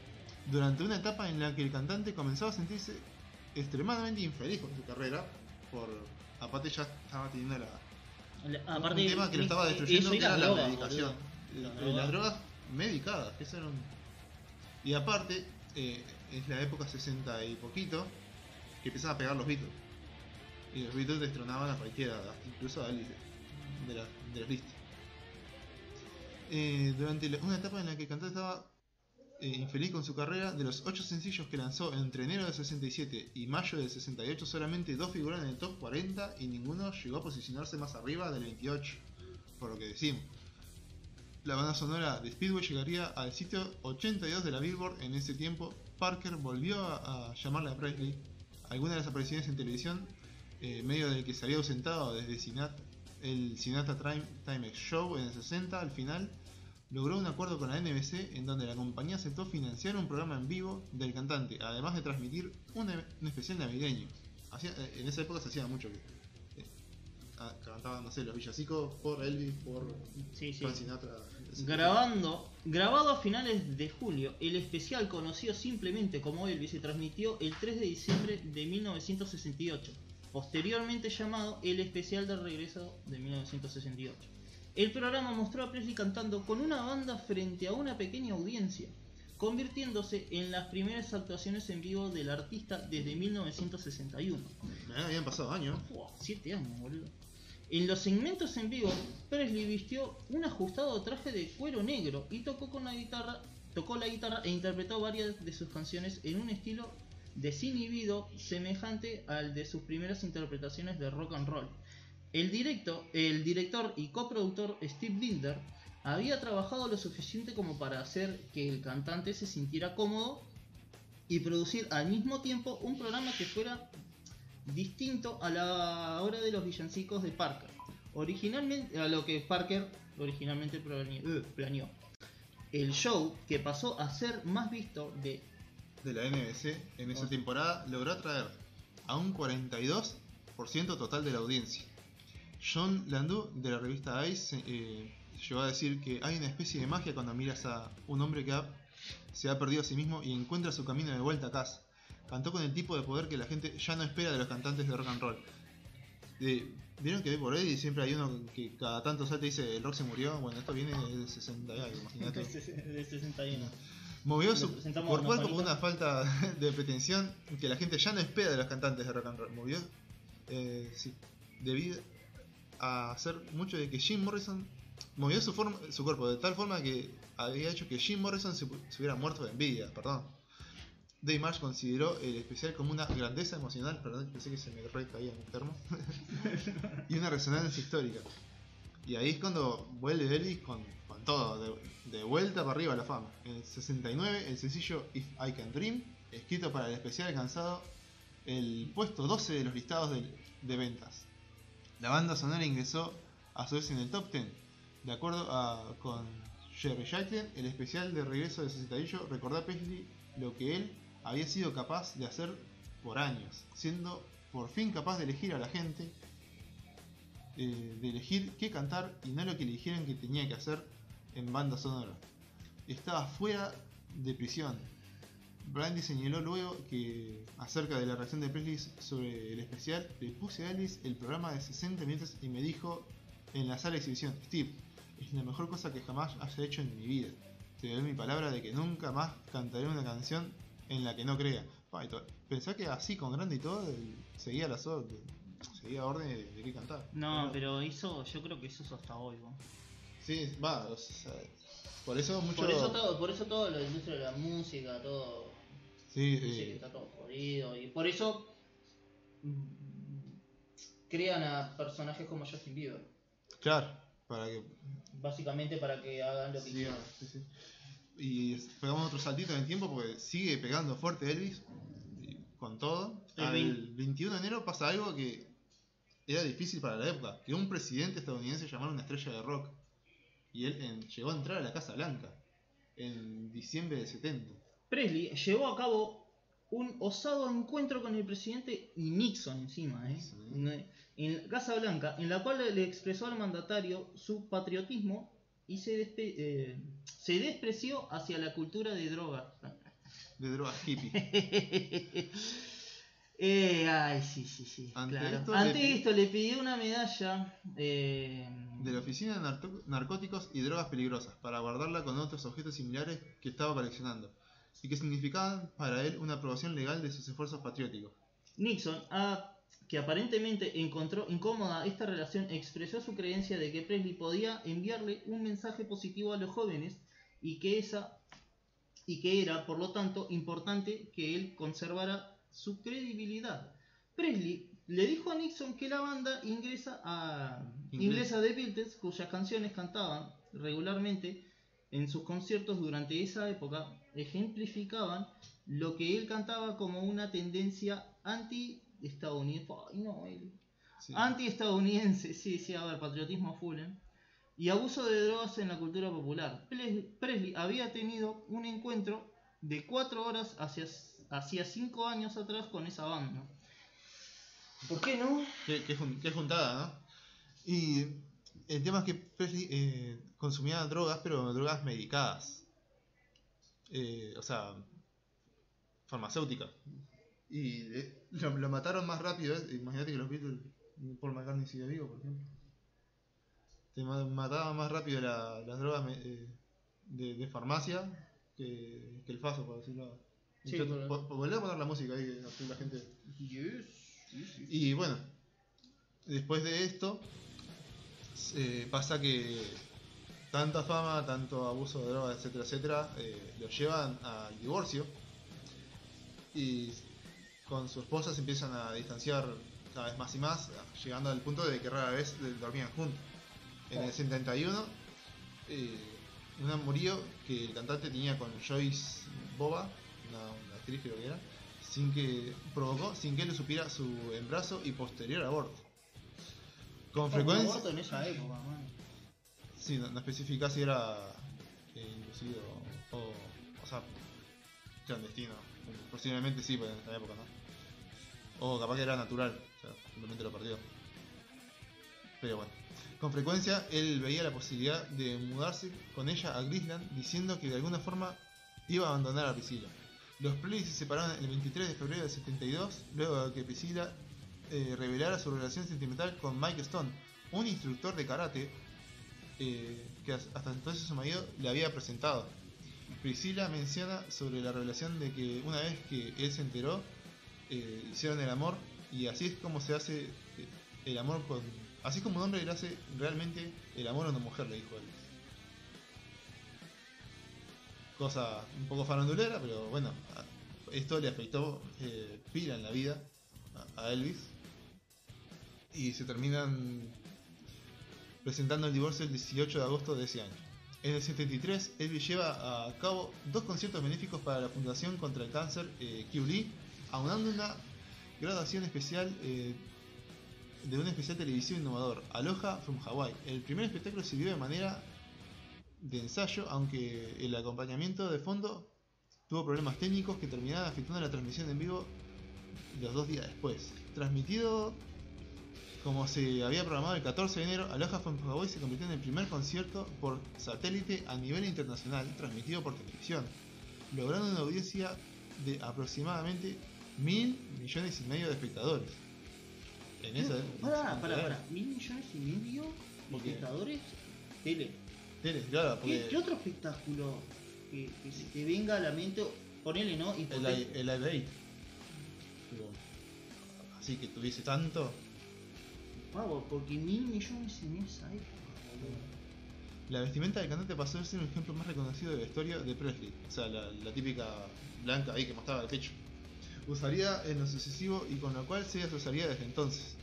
Speaker 2: durante una etapa en la que el cantante comenzaba a sentirse extremadamente infeliz con su carrera, por aparte ya estaba teniendo la,
Speaker 1: La- Aparte,
Speaker 2: un tema que lo estaba
Speaker 1: y-
Speaker 2: destruyendo, que era la
Speaker 1: drogas,
Speaker 2: medicación.
Speaker 1: Las
Speaker 2: Eh,
Speaker 1: drogas.
Speaker 2: Las drogas medicadas, que eso era un- Y aparte, eh, es la época 60 y poquito, que empiezan a pegar los Beatles. Y los Beatles destronaban a cualquiera, incluso a Elvis, de, la, de las listas. Eh, durante una etapa en la que cantante estaba eh, infeliz con su carrera, de los 8 sencillos que lanzó entre enero del 67 y mayo del 68, solamente dos figuraron en el top 40 y ninguno llegó a posicionarse más arriba del 28, por lo que decimos. La banda sonora de Speedway llegaría al sitio 82 de la Billboard en ese tiempo. Parker volvió a, a llamarle a Presley. Algunas de las apariciones en televisión, eh, medio del que se había ausentado desde Sinat- el Sinatra Time, Timex Show en el 60, al final logró un acuerdo con la NBC en donde la compañía aceptó financiar un programa en vivo del cantante, además de transmitir un, un especial navideño. Hacía- eh, en esa época se hacía mucho que eh, ah, cantaban, no sé, los villancicos por Elvis, por
Speaker 1: Sí, sí.
Speaker 2: Sinatra.
Speaker 1: Grabando, grabado a finales de julio, el especial conocido simplemente como Elvis se transmitió el 3 de diciembre de 1968, posteriormente llamado el especial de regreso de 1968. El programa mostró a Presley cantando con una banda frente a una pequeña audiencia, convirtiéndose en las primeras actuaciones en vivo del artista desde 1961.
Speaker 2: Me habían pasado años.
Speaker 1: Wow, siete años, boludo. En los segmentos en vivo, Presley vistió un ajustado traje de cuero negro y tocó con la guitarra, tocó la guitarra e interpretó varias de sus canciones en un estilo desinhibido semejante al de sus primeras interpretaciones de rock and roll. El, directo, el director y coproductor Steve Binder había trabajado lo suficiente como para hacer que el cantante se sintiera cómodo y producir al mismo tiempo un programa que fuera distinto a la hora de los villancicos de Parker. Originalmente, a lo que Parker originalmente plane- eh, planeó. El show, que pasó a ser más visto de
Speaker 2: de la NBC en esa
Speaker 1: Ah.
Speaker 2: temporada logró atraer a un 42% total de la audiencia. John Landau de la revista Ice eh, llegó a decir que hay una especie de magia cuando miras a un hombre que ha- se ha perdido a sí mismo y encuentra su camino de vuelta a casa. Cantó con el tipo de poder que la gente ya no espera de los cantantes de rock and roll. Eh, Vieron que por ahí siempre hay uno que cada tanto salta y dice el rock se murió. Bueno, esto viene del 60 y algo, imagínate. <laughs>
Speaker 1: de 61.
Speaker 2: Movió su cuerpo como una falta <laughs> de pretensión que la gente ya no espera de los cantantes de rock and roll. Movió, eh, sí, debido a hacer mucho de que Jim Morrison movió su, forma, su cuerpo de tal forma que había hecho que Jim Morrison se, hubiera muerto de envidia. Perdón. Dave Marsh consideró el especial como una grandeza emocional, perdón, pensé que se me recaía en el termo, <laughs> y una resonancia histórica. Y ahí es cuando vuelve Elvis con todo, de, vuelta para arriba a la fama. En el 69, el sencillo If I Can Dream, escrito para el especial, alcanzado el puesto 12 de los listados de, ventas. La banda sonora ingresó a su vez en el top 10. De acuerdo con Jerry Jacklin, el especial de regreso del 68 recordó a Presley lo que él había sido capaz de hacer por años, siendo por fin capaz de elegir a la gente eh, de elegir qué cantar y no lo que le dijeron que tenía que hacer en banda sonora. Estaba fuera de prisión. Brandy señaló luego que acerca de la reacción de Presley sobre el especial, le puse a Alice el programa de 60 minutos y me dijo en la sala de exhibición, Steve, es la mejor cosa que jamás haya hecho en mi vida. Te doy mi palabra de que nunca más cantaré una canción en la que no crea. Pensá que así con grande y todo, seguía órdenes, seguía órdenes de, de qué cantar.
Speaker 1: No, pero hizo, yo creo que hizo eso hasta hoy. ¿no?
Speaker 2: Sí, va, o sea, por eso mucho...
Speaker 1: Por eso todo, por eso todo la industria de la música, todo
Speaker 2: Sí,
Speaker 1: que está todo jodido y por eso mm, crean a personajes como Justin Bieber.
Speaker 2: Claro, para que
Speaker 1: Básicamente para que hagan lo que quieran.
Speaker 2: sí, sí. Y pegamos otro saltito en el tiempo porque sigue pegando fuerte Elvis con todo.
Speaker 1: El
Speaker 2: Al
Speaker 1: vein-
Speaker 2: 21 de enero pasa algo que era difícil para la época, que un presidente estadounidense llamara una estrella de rock. Y él en- llegó a entrar a la Casa Blanca en diciembre de 70.
Speaker 1: Presley llevó a cabo un osado encuentro con el presidente y Nixon encima, ¿eh?
Speaker 2: Sí.
Speaker 1: en, Casa Blanca, en la cual le expresó al mandatario su patriotismo y se, despe- eh, se despreció hacia la cultura de drogas. <laughs>
Speaker 2: De drogas hippie. <laughs>
Speaker 1: Eh, ay, sí, sí, sí.
Speaker 2: Ante
Speaker 1: claro.
Speaker 2: esto
Speaker 1: Ante
Speaker 2: le-
Speaker 1: esto le pidió una medalla eh,
Speaker 2: de la Oficina de Narcóticos y Drogas Peligrosas para guardarla con otros objetos similares que estaba coleccionando y que significaban para él una aprobación legal de sus esfuerzos patrióticos.
Speaker 1: Nixon, a- que aparentemente encontró incómoda esta relación, expresó su creencia de que Presley podía enviarle un mensaje positivo a los jóvenes y que esa y que era, por lo tanto, importante que él conservara su credibilidad. Presley le dijo a Nixon que la banda ingresa a
Speaker 2: Inglés.
Speaker 1: inglesa de Beatles, cuyas canciones cantaban regularmente en sus conciertos durante esa época, ejemplificaban lo que él cantaba como una tendencia anti-estadounidense. Ay, no, él-
Speaker 2: Sí.
Speaker 1: Anti-estadounidense, sí, sí, a ver, patriotismo full, ¿eh? Y abuso de drogas en la cultura popular. Pres- Presley había tenido un encuentro de cuatro horas hacia, hacía cinco años atrás con esa banda. ¿Por qué no?
Speaker 2: Qué, qué jun- qué juntada, ¿no? Y el tema es que Presley eh, consumía drogas, pero drogas medicadas. Eh, o sea, farmacéuticas. Y eh, lo, lo mataron más rápido. ¿eh? Imagínate que los Beatles, Paul McCartney sigue vivo, por ejemplo. Te ma- mataban más rápido la- las drogas eh, de, de farmacia que, que el faso, por decirlo.
Speaker 1: Sí,
Speaker 2: Yo-
Speaker 1: por-
Speaker 2: a poner la música ahí, que así la gente.
Speaker 1: Yes, sí, sí.
Speaker 2: Y bueno, después de esto, eh, pasa que tanta fama, tanto abuso de drogas, etcétera, etcétera, eh, lo llevan al divorcio. Y con su esposa se empiezan a distanciar cada vez más y más, llegando al punto de que rara vez dormían juntos. En el 71, eh, un amorío que el cantante tenía con Joyce Boba, una, una actriz creo que era, sin que provocó sin que él supiera su embarazo y posterior aborto. Con frecuencia,
Speaker 1: aborto en esa época, man.
Speaker 2: sí, no, no especifica si era eh, inducido o, o sea, clandestino. Posiblemente sí, pues, en esa época, ¿no? O capaz que era natural, o sea, simplemente lo perdió. Pero bueno. Con frecuencia él veía la posibilidad de mudarse con ella a Grisland diciendo que de alguna forma iba a abandonar a Priscilla. Los Presley se separaron el 23 de febrero del 72 luego de que Priscilla eh, revelara su relación sentimental con Mike Stone, un instructor de karate eh, que as- hasta entonces su marido le había presentado. Priscilla menciona sobre la revelación de que una vez que él se enteró, eh, hicieron el amor y así es como se hace el amor con... Así como un hombre le hace realmente el amor a una mujer, le dijo él. Cosa un poco farandulera, pero bueno, esto le afectó eh, pila en la vida a, Elvis. Y se terminan presentando el divorcio el 18 de agosto de ese año. En el 73, Elvis lleva a cabo dos conciertos benéficos para la Fundación contra el Cáncer eh, aunando una graduación especial eh, de un especial televisivo innovador, Aloha from Hawaii. El primer espectáculo sirvió de manera de ensayo, aunque el acompañamiento de fondo tuvo problemas técnicos que terminaron afectando la transmisión en vivo los dos días después. Transmitido como se había programado el 14 de enero, Aloha Hawaii se convirtió en el primer concierto por satélite a nivel internacional transmitido por televisión, logrando una audiencia de aproximadamente mil millones y medio de espectadores. En esa
Speaker 1: Pará, pará, pará. Mil millones y medio de espectadores. Tele.
Speaker 2: Claro,
Speaker 1: ¿Qué,
Speaker 2: porque
Speaker 1: qué otro espectáculo que, que se te venga a la mente? Ponele, ¿no?
Speaker 2: el,
Speaker 1: Hipotético.
Speaker 2: li- el Live Aid. Así que tuviese tanto.
Speaker 1: Pavo, porque mil millones en esa época, boludo.
Speaker 2: La vestimenta del cantante pasó a ser un ejemplo más reconocido de vestuario de Presley, o sea, la, la típica blanca ahí que mostraba el pecho. Usaría en lo sucesivo y con lo cual se asociaría desde entonces.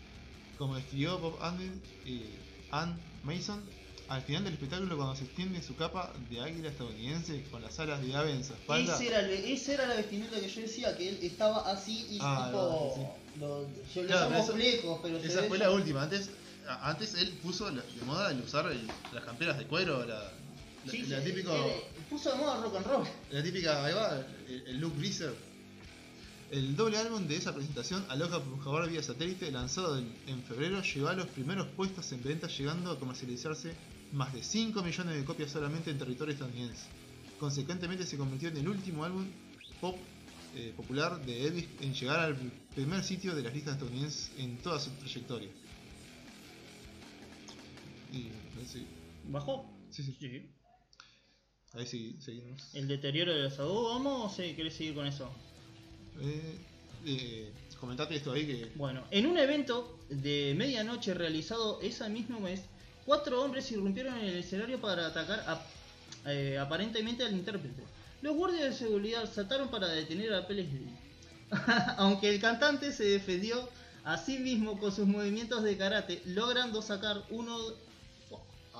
Speaker 2: como describió Bob Andel y Ann Mason, al final del espectáculo cuando se extiende su capa de águila estadounidense con las alas de ave en su espalda.
Speaker 1: Ese era el- esa era la vestimenta que yo decía, que él estaba así y
Speaker 2: Ah,
Speaker 1: tipo. lo- yo le
Speaker 2: Claro,
Speaker 1: llamo
Speaker 2: pero Esa fue la última. Antes, antes él puso de moda el usar el- las camperas de cuero, la, la,
Speaker 1: Sí,
Speaker 2: la
Speaker 1: sí,
Speaker 2: típico,
Speaker 1: puso de moda rock and roll.
Speaker 2: la típica, ahí va, el, el look greaser. El doble álbum de esa presentación, Aloha por favor vía satélite, lanzado en, en febrero, llegó a los primeros puestos en venta, llegando a comercializarse más de 5 millones de copias solamente en territorio estadounidense. Consecuentemente se convirtió en el último álbum pop eh, popular de Elvis en llegar al primer sitio de las listas estadounidenses en toda su trayectoria. Y sí,
Speaker 1: ¿Bajó?
Speaker 2: sí, sí,
Speaker 1: Sí.
Speaker 2: ahí sí, seguimos.
Speaker 1: El deterioro de la salud, ¿vamos o se querés seguir con eso?
Speaker 2: Eh, eh, comentate esto ahí que
Speaker 1: Bueno, en un evento de medianoche realizado ese mismo mes, cuatro hombres irrumpieron en el escenario para atacar eh, aparentemente al intérprete. Los guardias de seguridad saltaron para detener a Pellegrino. <laughs> Aunque el cantante se defendió a sí mismo con sus movimientos de karate, logrando sacar uno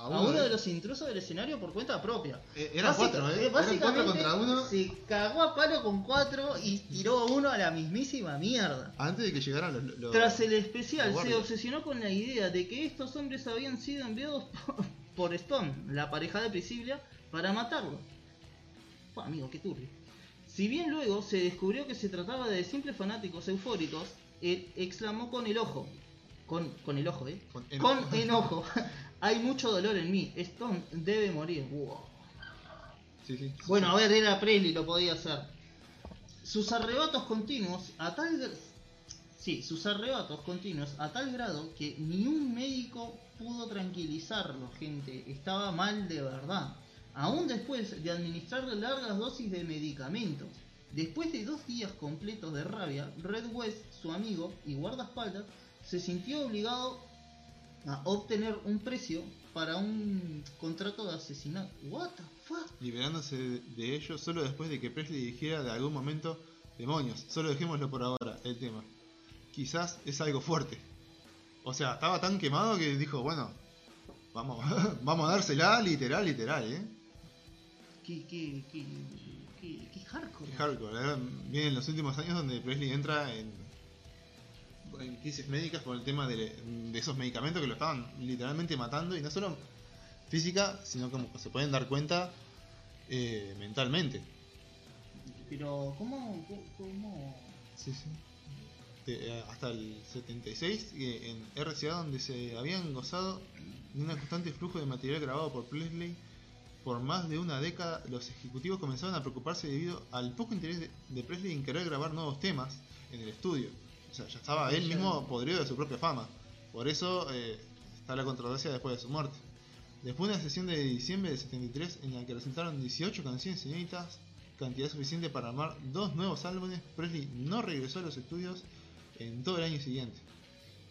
Speaker 1: a uno de los intrusos del escenario por cuenta propia.
Speaker 2: Eh, eran
Speaker 1: Básica-
Speaker 2: cuatro, ¿eh?
Speaker 1: eh,
Speaker 2: cuatro
Speaker 1: básicamente
Speaker 2: contra uno.
Speaker 1: Se cagó a palo con cuatro y tiró uno a la mismísima mierda.
Speaker 2: Antes de que llegaran los. los-
Speaker 1: Tras el especial, se obsesionó con la idea de que estos hombres habían sido enviados por, por Stone, la pareja de Priscilla, para matarlo. Fue amigo, qué turbio. Si bien luego se descubrió que se trataba de simples fanáticos eufóricos, él exclamó con el ojo. Con, con el ojo, ¿eh?
Speaker 2: Con
Speaker 1: Con,
Speaker 2: enojo. <laughs>
Speaker 1: Hay mucho dolor en mí. Stone debe morir. Wow.
Speaker 2: Sí, sí.
Speaker 1: Bueno, a ver, era Presley, lo podía hacer. Sus arrebatos continuos a tal Sí, sus arrebatos continuos a tal grado que ni un médico pudo tranquilizarlo, gente. Estaba mal de verdad. Aún después de administrar largas dosis de medicamentos. Después de dos días completos de rabia, Red West, su amigo y guardaespaldas, se sintió obligado a obtener un precio para un contrato de asesinato. What the fuck?
Speaker 2: Liberándose de, ellos solo después de que Presley dijera de algún momento: Demonios, solo dejémoslo por ahora, el tema. Quizás es algo fuerte. O sea, estaba tan quemado que dijo: Bueno, vamos, <laughs> vamos a dársela literal, literal, ¿eh?
Speaker 1: Qué, qué, qué, qué, qué hardcore.
Speaker 2: Qué hardcore. Vienen los últimos años donde Presley entra en, en crisis médicas por el tema de, de esos medicamentos que lo estaban literalmente matando y no solo física, sino como se pueden dar cuenta eh, mentalmente.
Speaker 1: Pero, ¿cómo? ¿Cómo?
Speaker 2: Sí, sí. De- eh, hasta el 76 eh, en RCA donde se habían gozado de un constante flujo de material grabado por Presley por más de una década, los ejecutivos comenzaron a preocuparse debido al poco interés de Presley en querer grabar nuevos temas en el estudio. O sea, ya estaba él mismo podrido de su propia fama. Por eso eh, está la controversia después de su muerte. Después de una sesión de diciembre de 73 en la que presentaron 18 canciones inéditas, cantidad suficiente para armar dos nuevos álbumes, Presley no regresó a los estudios en todo el año siguiente.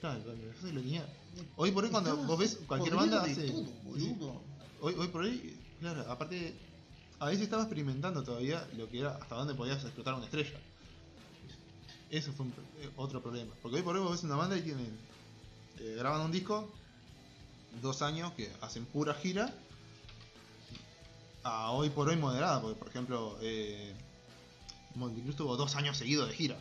Speaker 2: Claro, lo tenía. Hoy por hoy cuando vos ves cualquier banda hace...
Speaker 1: todo,
Speaker 2: sí.
Speaker 1: boludo.
Speaker 2: Hoy, hoy por hoy, claro, aparte, a veces estaba experimentando todavía lo que era hasta dónde podías explotar una estrella. Eso fue un eh, otro problema. Porque hoy por hoy vos ves una banda y tienen. eh, graban un disco, dos años que hacen pura gira. A hoy por hoy moderada, porque por ejemplo, eh, Motley tuvo dos años seguidos de gira.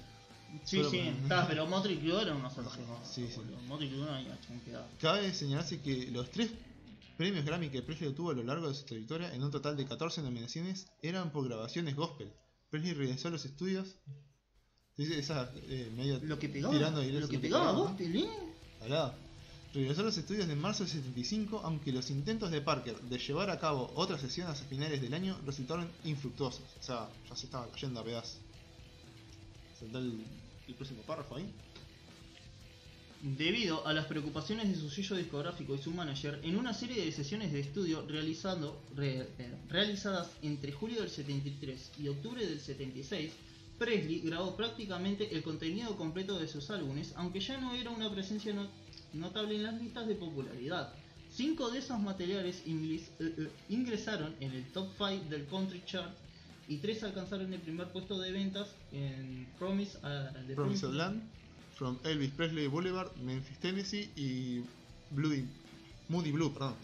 Speaker 1: Sí,
Speaker 2: Solo
Speaker 1: sí, está, pero Motley Crue era una sola
Speaker 2: Sí, sí.
Speaker 1: Motley Crue no había chonqueado.
Speaker 2: Cabe señalarse que los tres premios Grammy que Presley obtuvo a lo largo de su trayectoria, en un total de 14 nominaciones, eran por grabaciones gospel. Presley regresó a los estudios. Esa eh, medio
Speaker 1: Lo que pegaba,
Speaker 2: tirando y
Speaker 1: lo que pegaba.
Speaker 2: Hablaba. Regresó a los estudios en marzo del 75, aunque los intentos de Parker de llevar a cabo otras sesiones a finales del año resultaron infructuosos. O sea, ya se estaba cayendo a pedazos. Saltá el, el próximo párrafo ahí.
Speaker 1: Debido a las preocupaciones de su sello discográfico y su manager, en una serie de sesiones de estudio realizando, re- eh, realizadas entre julio del 73 y octubre del 76, Presley grabó prácticamente el contenido completo de sus álbumes, aunque ya no era una presencia no- notable en las listas de popularidad. Cinco de esos materiales eh, eh, ingresaron en el top 5 del country chart y tres alcanzaron el primer puesto de ventas en Promise,
Speaker 2: Promised Land. From Elvis Presley Boulevard, Memphis, Tennessee y Bloody, Moody Blue, perdón.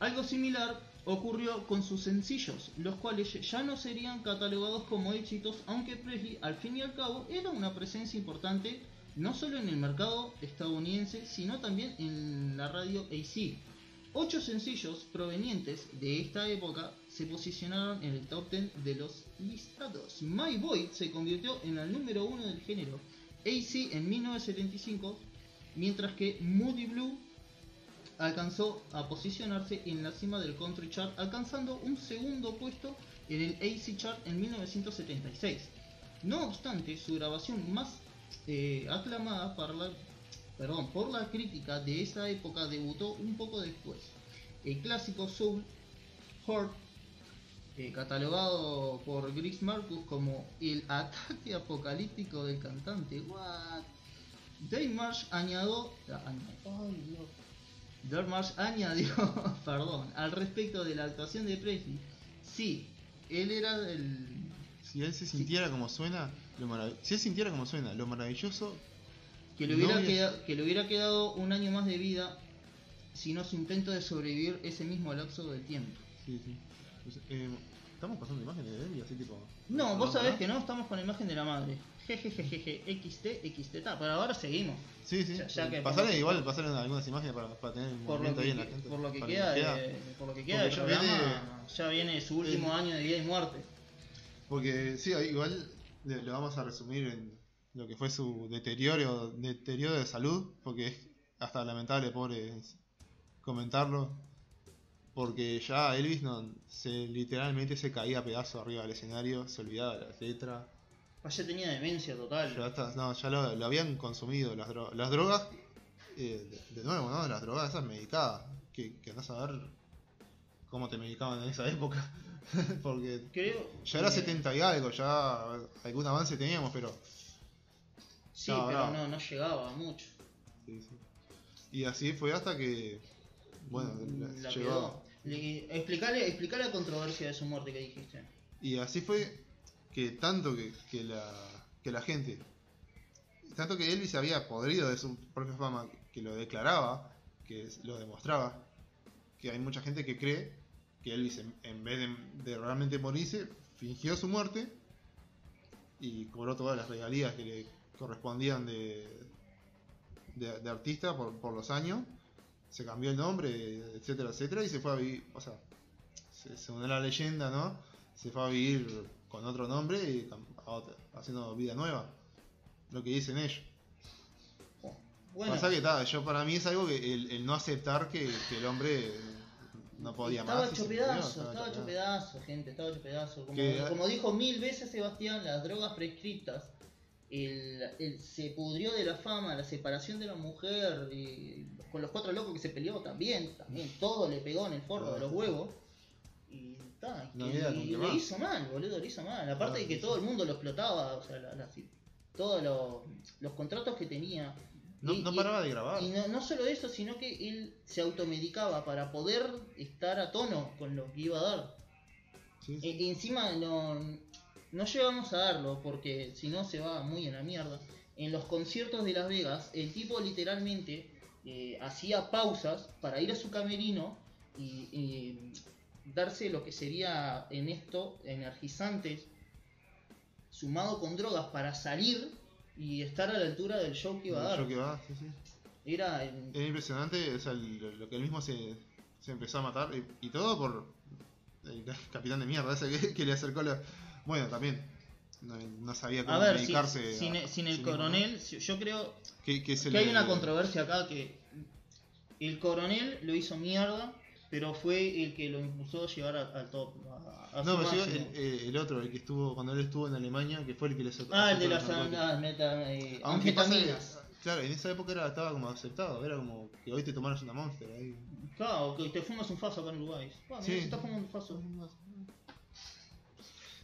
Speaker 1: Algo similar ocurrió con sus sencillos, los cuales ya no serían catalogados como éxitos, aunque Presley al fin y al cabo era una presencia importante no solo en el mercado estadounidense, sino también en la radio AC. Ocho sencillos provenientes de esta época se posicionaron en el top 10 de los listados. My Boy se convirtió en el número uno del género AC en 1975, mientras que Moody Blue alcanzó a posicionarse en la cima del country chart, alcanzando un segundo puesto en el AC chart en 1976. No obstante, su grabación más eh, aclamada por la, perdón, por la crítica de esa época debutó un poco después. El clásico Soul Heart, eh, catalogado por Chris Marcus como el ataque apocalíptico del cantante. What? Dave Marsh añadió, ay, Dios. Dave Marsh añadió, <laughs> perdón, al respecto de la actuación de Presley. Sí, él era el
Speaker 2: Si él se sintiera como suena, lo marav- si él sintiera como suena, lo maravilloso,
Speaker 1: que le hubiera,
Speaker 2: No hubiera-
Speaker 1: queda- que le hubiera quedado un año más de vida si no su intento de sobrevivir ese mismo lapso del tiempo.
Speaker 2: sí, sí. Pues, eh, Estamos pasando imágenes de él y así tipo.
Speaker 1: No, vos sabés que no, estamos con la imagen de la madre. XT, XT, pero ahora seguimos.
Speaker 2: Sí, sí.
Speaker 1: Ya- ya que-
Speaker 2: pasarle igual, pasarle algunas imágenes para, para tener el
Speaker 1: Por lo,
Speaker 2: movimiento ahí
Speaker 1: que,
Speaker 2: en la gente.
Speaker 1: por lo que queda,
Speaker 2: queda.
Speaker 1: de- por lo que queda del
Speaker 2: ya
Speaker 1: programa,
Speaker 2: viene-
Speaker 1: ya viene su último
Speaker 2: el-
Speaker 1: año de vida y muerte.
Speaker 2: Porque sí, igual le, le vamos a resumir en lo que fue su deterioro, deterioro de salud, porque es hasta lamentable, pobre, comentarlo. Porque ya Elvis no, se literalmente se caía a pedazos arriba del escenario, se olvidaba de las letras.
Speaker 1: Ya tenía demencia total.
Speaker 2: Ya, está- no, ya lo, lo habían consumido las, dro- las drogas. eh, de, de nuevo, ¿no? Las drogas esas medicadas. Que, que andás a ver cómo te medicaban en esa época. <laughs> Porque
Speaker 1: Creo.
Speaker 2: ya era
Speaker 1: que-
Speaker 2: 70 y algo, ya algún avance teníamos, pero.
Speaker 1: Sí,
Speaker 2: No,
Speaker 1: pero
Speaker 2: no.
Speaker 1: no, llegaba mucho.
Speaker 2: sí, sí. Y así fue hasta que. Bueno,
Speaker 1: Mm, la
Speaker 2: llegó.
Speaker 1: explicale, explicale la controversia de su muerte que dijiste.
Speaker 2: Y así fue que tanto que, la, que la gente. Tanto que Elvis había podrido de su propia fama, que lo declaraba, que lo demostraba. Que hay mucha gente que cree que Elvis, en, vez de, realmente morirse, fingió su muerte y cobró todas las regalías que le correspondían de, de, artista por, por los años. Se cambió el nombre, etcétera, etcétera, y se fue a vivir. O sea, se- según la leyenda, ¿no? Se fue a vivir con otro nombre y a haciendo vida nueva. Lo que dicen ellos.
Speaker 1: Bueno,
Speaker 2: Pasa que ta, yo para mí es algo que el, el no aceptar que, que el hombre no podía
Speaker 1: estaba
Speaker 2: más.
Speaker 1: hecho pedazo, estaba hecho pedazo, gente, estaba hecho pedazo. Como,
Speaker 2: Que-
Speaker 1: como dijo mil veces Sebastián, las drogas prescriptas, el, el- se pudrió de la fama, la separación de la mujer, y con los cuatro locos que se peleó también, también todo le pegó en el forro de los huevos. Y,
Speaker 2: No
Speaker 1: que- y le
Speaker 2: más.
Speaker 1: hizo mal, boludo, le hizo mal. Aparte de que todo el mundo lo explotaba, o sea, la- la- todos los, los contratos que tenía.
Speaker 2: No,
Speaker 1: Y-
Speaker 2: no
Speaker 1: y-
Speaker 2: paraba de grabar.
Speaker 1: y no, no solo eso, sino que él se automedicaba para poder estar a tono con lo que iba a dar.
Speaker 2: Sí, sí.
Speaker 1: E- encima no, no llegamos a darlo porque si no se va muy en la mierda. En los conciertos de Las Vegas, el tipo literalmente eh, hacía pausas para ir a su camerino y, y darse lo que sería en esto energizantes sumado con drogas para salir y estar a la altura del show que iba a
Speaker 2: El show
Speaker 1: dar.
Speaker 2: que va, sí, sí.
Speaker 1: Era
Speaker 2: impresionante o sea, lo, que él mismo se, se empezó a matar y, y todo por el ca- <laughs> capitán de mierda ese que, que le acercó la... Bueno, también no, no sabía cómo
Speaker 1: A ver, sin,
Speaker 2: medicarse.
Speaker 1: sin,
Speaker 2: a-
Speaker 1: sin
Speaker 2: a
Speaker 1: el coronel, yo creo
Speaker 2: Que, que se
Speaker 1: que hay una controversia acá que el coronel lo hizo mierda, pero fue el que lo impulsó a llegar a- al top. a- a
Speaker 2: No, pero el, eh, el otro, el que estuvo cuando él estuvo en Alemania, que fue el que le sacó.
Speaker 1: ah, el de las
Speaker 2: narcóticos.
Speaker 1: ah, meta- eh,
Speaker 2: Aunque
Speaker 1: anfetaminas.
Speaker 2: claro, en esa época era, estaba como aceptado, era como que hoy te tomaras una monster ahí.
Speaker 1: Claro, que te fumas un faso acá en Uruguay. Mirá,
Speaker 2: Sí.
Speaker 1: se está fumando un faso.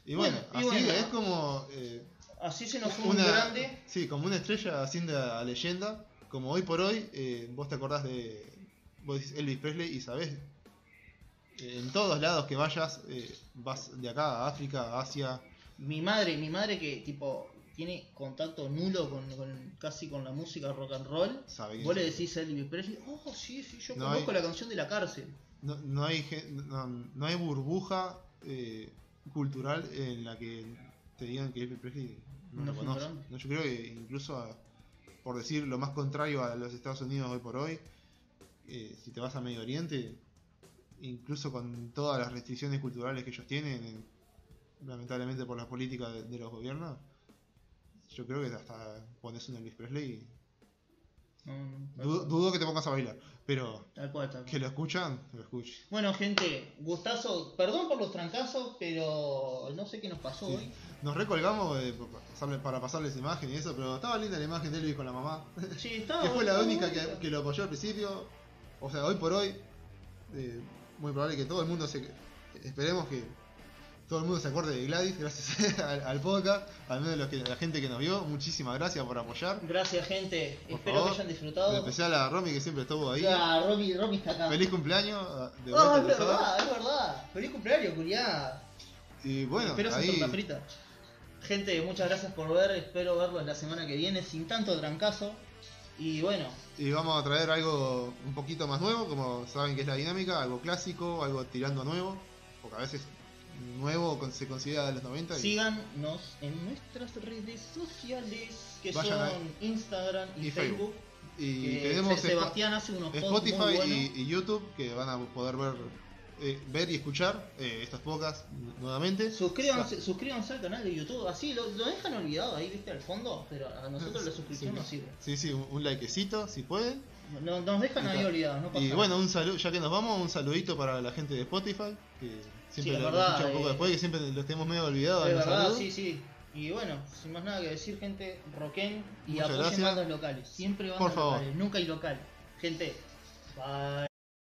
Speaker 2: Y bueno,
Speaker 1: Bueno, y
Speaker 2: así
Speaker 1: bueno.
Speaker 2: es como eh,
Speaker 1: Así se nos fue un
Speaker 2: una
Speaker 1: grande.
Speaker 2: sí, como una estrella haciendo a leyenda, como hoy por hoy, eh, vos te acordás de vos Elvis Presley y sabés en todos lados que vayas, eh, vas de acá a África, a Asia,
Speaker 1: Mi madre, mi madre que tipo tiene contacto nulo con, con- casi con la música rock and roll,
Speaker 2: Sabe
Speaker 1: vos le decís a Elvis Presley, oh sí, sí, yo
Speaker 2: No
Speaker 1: conozco
Speaker 2: hay-
Speaker 1: la canción de la cárcel.
Speaker 2: No, no hay, no, no hay burbuja eh, cultural en la que te digan que Elvis Presley no, lo conoce. yo creo que incluso, a- por decir lo más contrario a los Estados Unidos hoy por hoy, eh, si te vas a Medio Oriente, incluso con todas las restricciones culturales que ellos tienen, lamentablemente por las políticas de, de los gobiernos, yo creo que hasta pones un Elvis Presley,
Speaker 1: No, no, tal
Speaker 2: dudo, que te pongas a bailar, pero
Speaker 1: Tal cual, tal cual.
Speaker 2: que lo escuchan, lo escuchen.
Speaker 1: Bueno, gente, gustazo, perdón por los trancazos, pero no sé qué nos pasó
Speaker 2: Sí.
Speaker 1: hoy.
Speaker 2: Nos recolgamos eh, para pasarles imagen y eso, pero estaba linda la imagen de Elvis con la mamá.
Speaker 1: Sí, <laughs> estaba
Speaker 2: que fue la única que lo apoyó al principio. O sea, hoy por hoy, eh, muy probable que todo el mundo se. Esperemos que todo el mundo se acuerde de Gladys, gracias <laughs> al, al podcast, al menos los que, la gente que nos vio. Muchísimas gracias por apoyar.
Speaker 1: Gracias, gente.
Speaker 2: Por
Speaker 1: Espero
Speaker 2: favor.
Speaker 1: que hayan
Speaker 2: En
Speaker 1: disfrutado.
Speaker 2: especial a Romy que siempre estuvo ahí.
Speaker 1: Ah, Romy, Romy está acá.
Speaker 2: Feliz cumpleaños, de
Speaker 1: Ah,
Speaker 2: vuelta
Speaker 1: es
Speaker 2: al sábado.
Speaker 1: verdad, es verdad. Feliz cumpleaños, Julián.
Speaker 2: Y bueno,
Speaker 1: Espero
Speaker 2: ahí.
Speaker 1: torta frita. Gente, muchas gracias por ver. Espero verlos la semana que viene sin tanto trancazo. Y bueno,
Speaker 2: Y vamos a traer algo un poquito más nuevo, como saben que es la dinámica, algo clásico, algo tirando a nuevo, porque a veces nuevo se considera de los 90. y-
Speaker 1: síganos en nuestras redes sociales que
Speaker 2: Vayan
Speaker 1: son
Speaker 2: a-
Speaker 1: Instagram y,
Speaker 2: y
Speaker 1: Facebook.
Speaker 2: y tenemos
Speaker 1: Se- Sebastián hace unos
Speaker 2: Spo-
Speaker 1: posts muy
Speaker 2: Spotify y YouTube que van a poder ver, eh, ver y escuchar eh, estas pocas nuevamente.
Speaker 1: Suscríbanse, suscríbanse al canal de YouTube, así lo, lo dejan olvidado ahí, viste, al fondo, pero a nosotros la suscripción
Speaker 2: Sí.
Speaker 1: nos sirve.
Speaker 2: Sí, sí, un, un likecito si pueden.
Speaker 1: No- nos dejan ahí olvidados, no pasa
Speaker 2: Y
Speaker 1: nada.
Speaker 2: bueno, un saludo, ya que nos vamos, un saludito para la gente de Spotify, que
Speaker 1: Sí,
Speaker 2: siempre
Speaker 1: es
Speaker 2: lo, lo
Speaker 1: verdad,
Speaker 2: escucha un poco
Speaker 1: eh.
Speaker 2: después, que siempre los tenemos medio olvidados.
Speaker 1: Verdad,
Speaker 2: saludos.
Speaker 1: sí, sí. Y bueno, sin más nada que decir, gente, roquen y
Speaker 2: Muchas
Speaker 1: apoyen bandas locales. Siempre bandas
Speaker 2: Por favor.
Speaker 1: locales, nunca hay local. Gente, bye.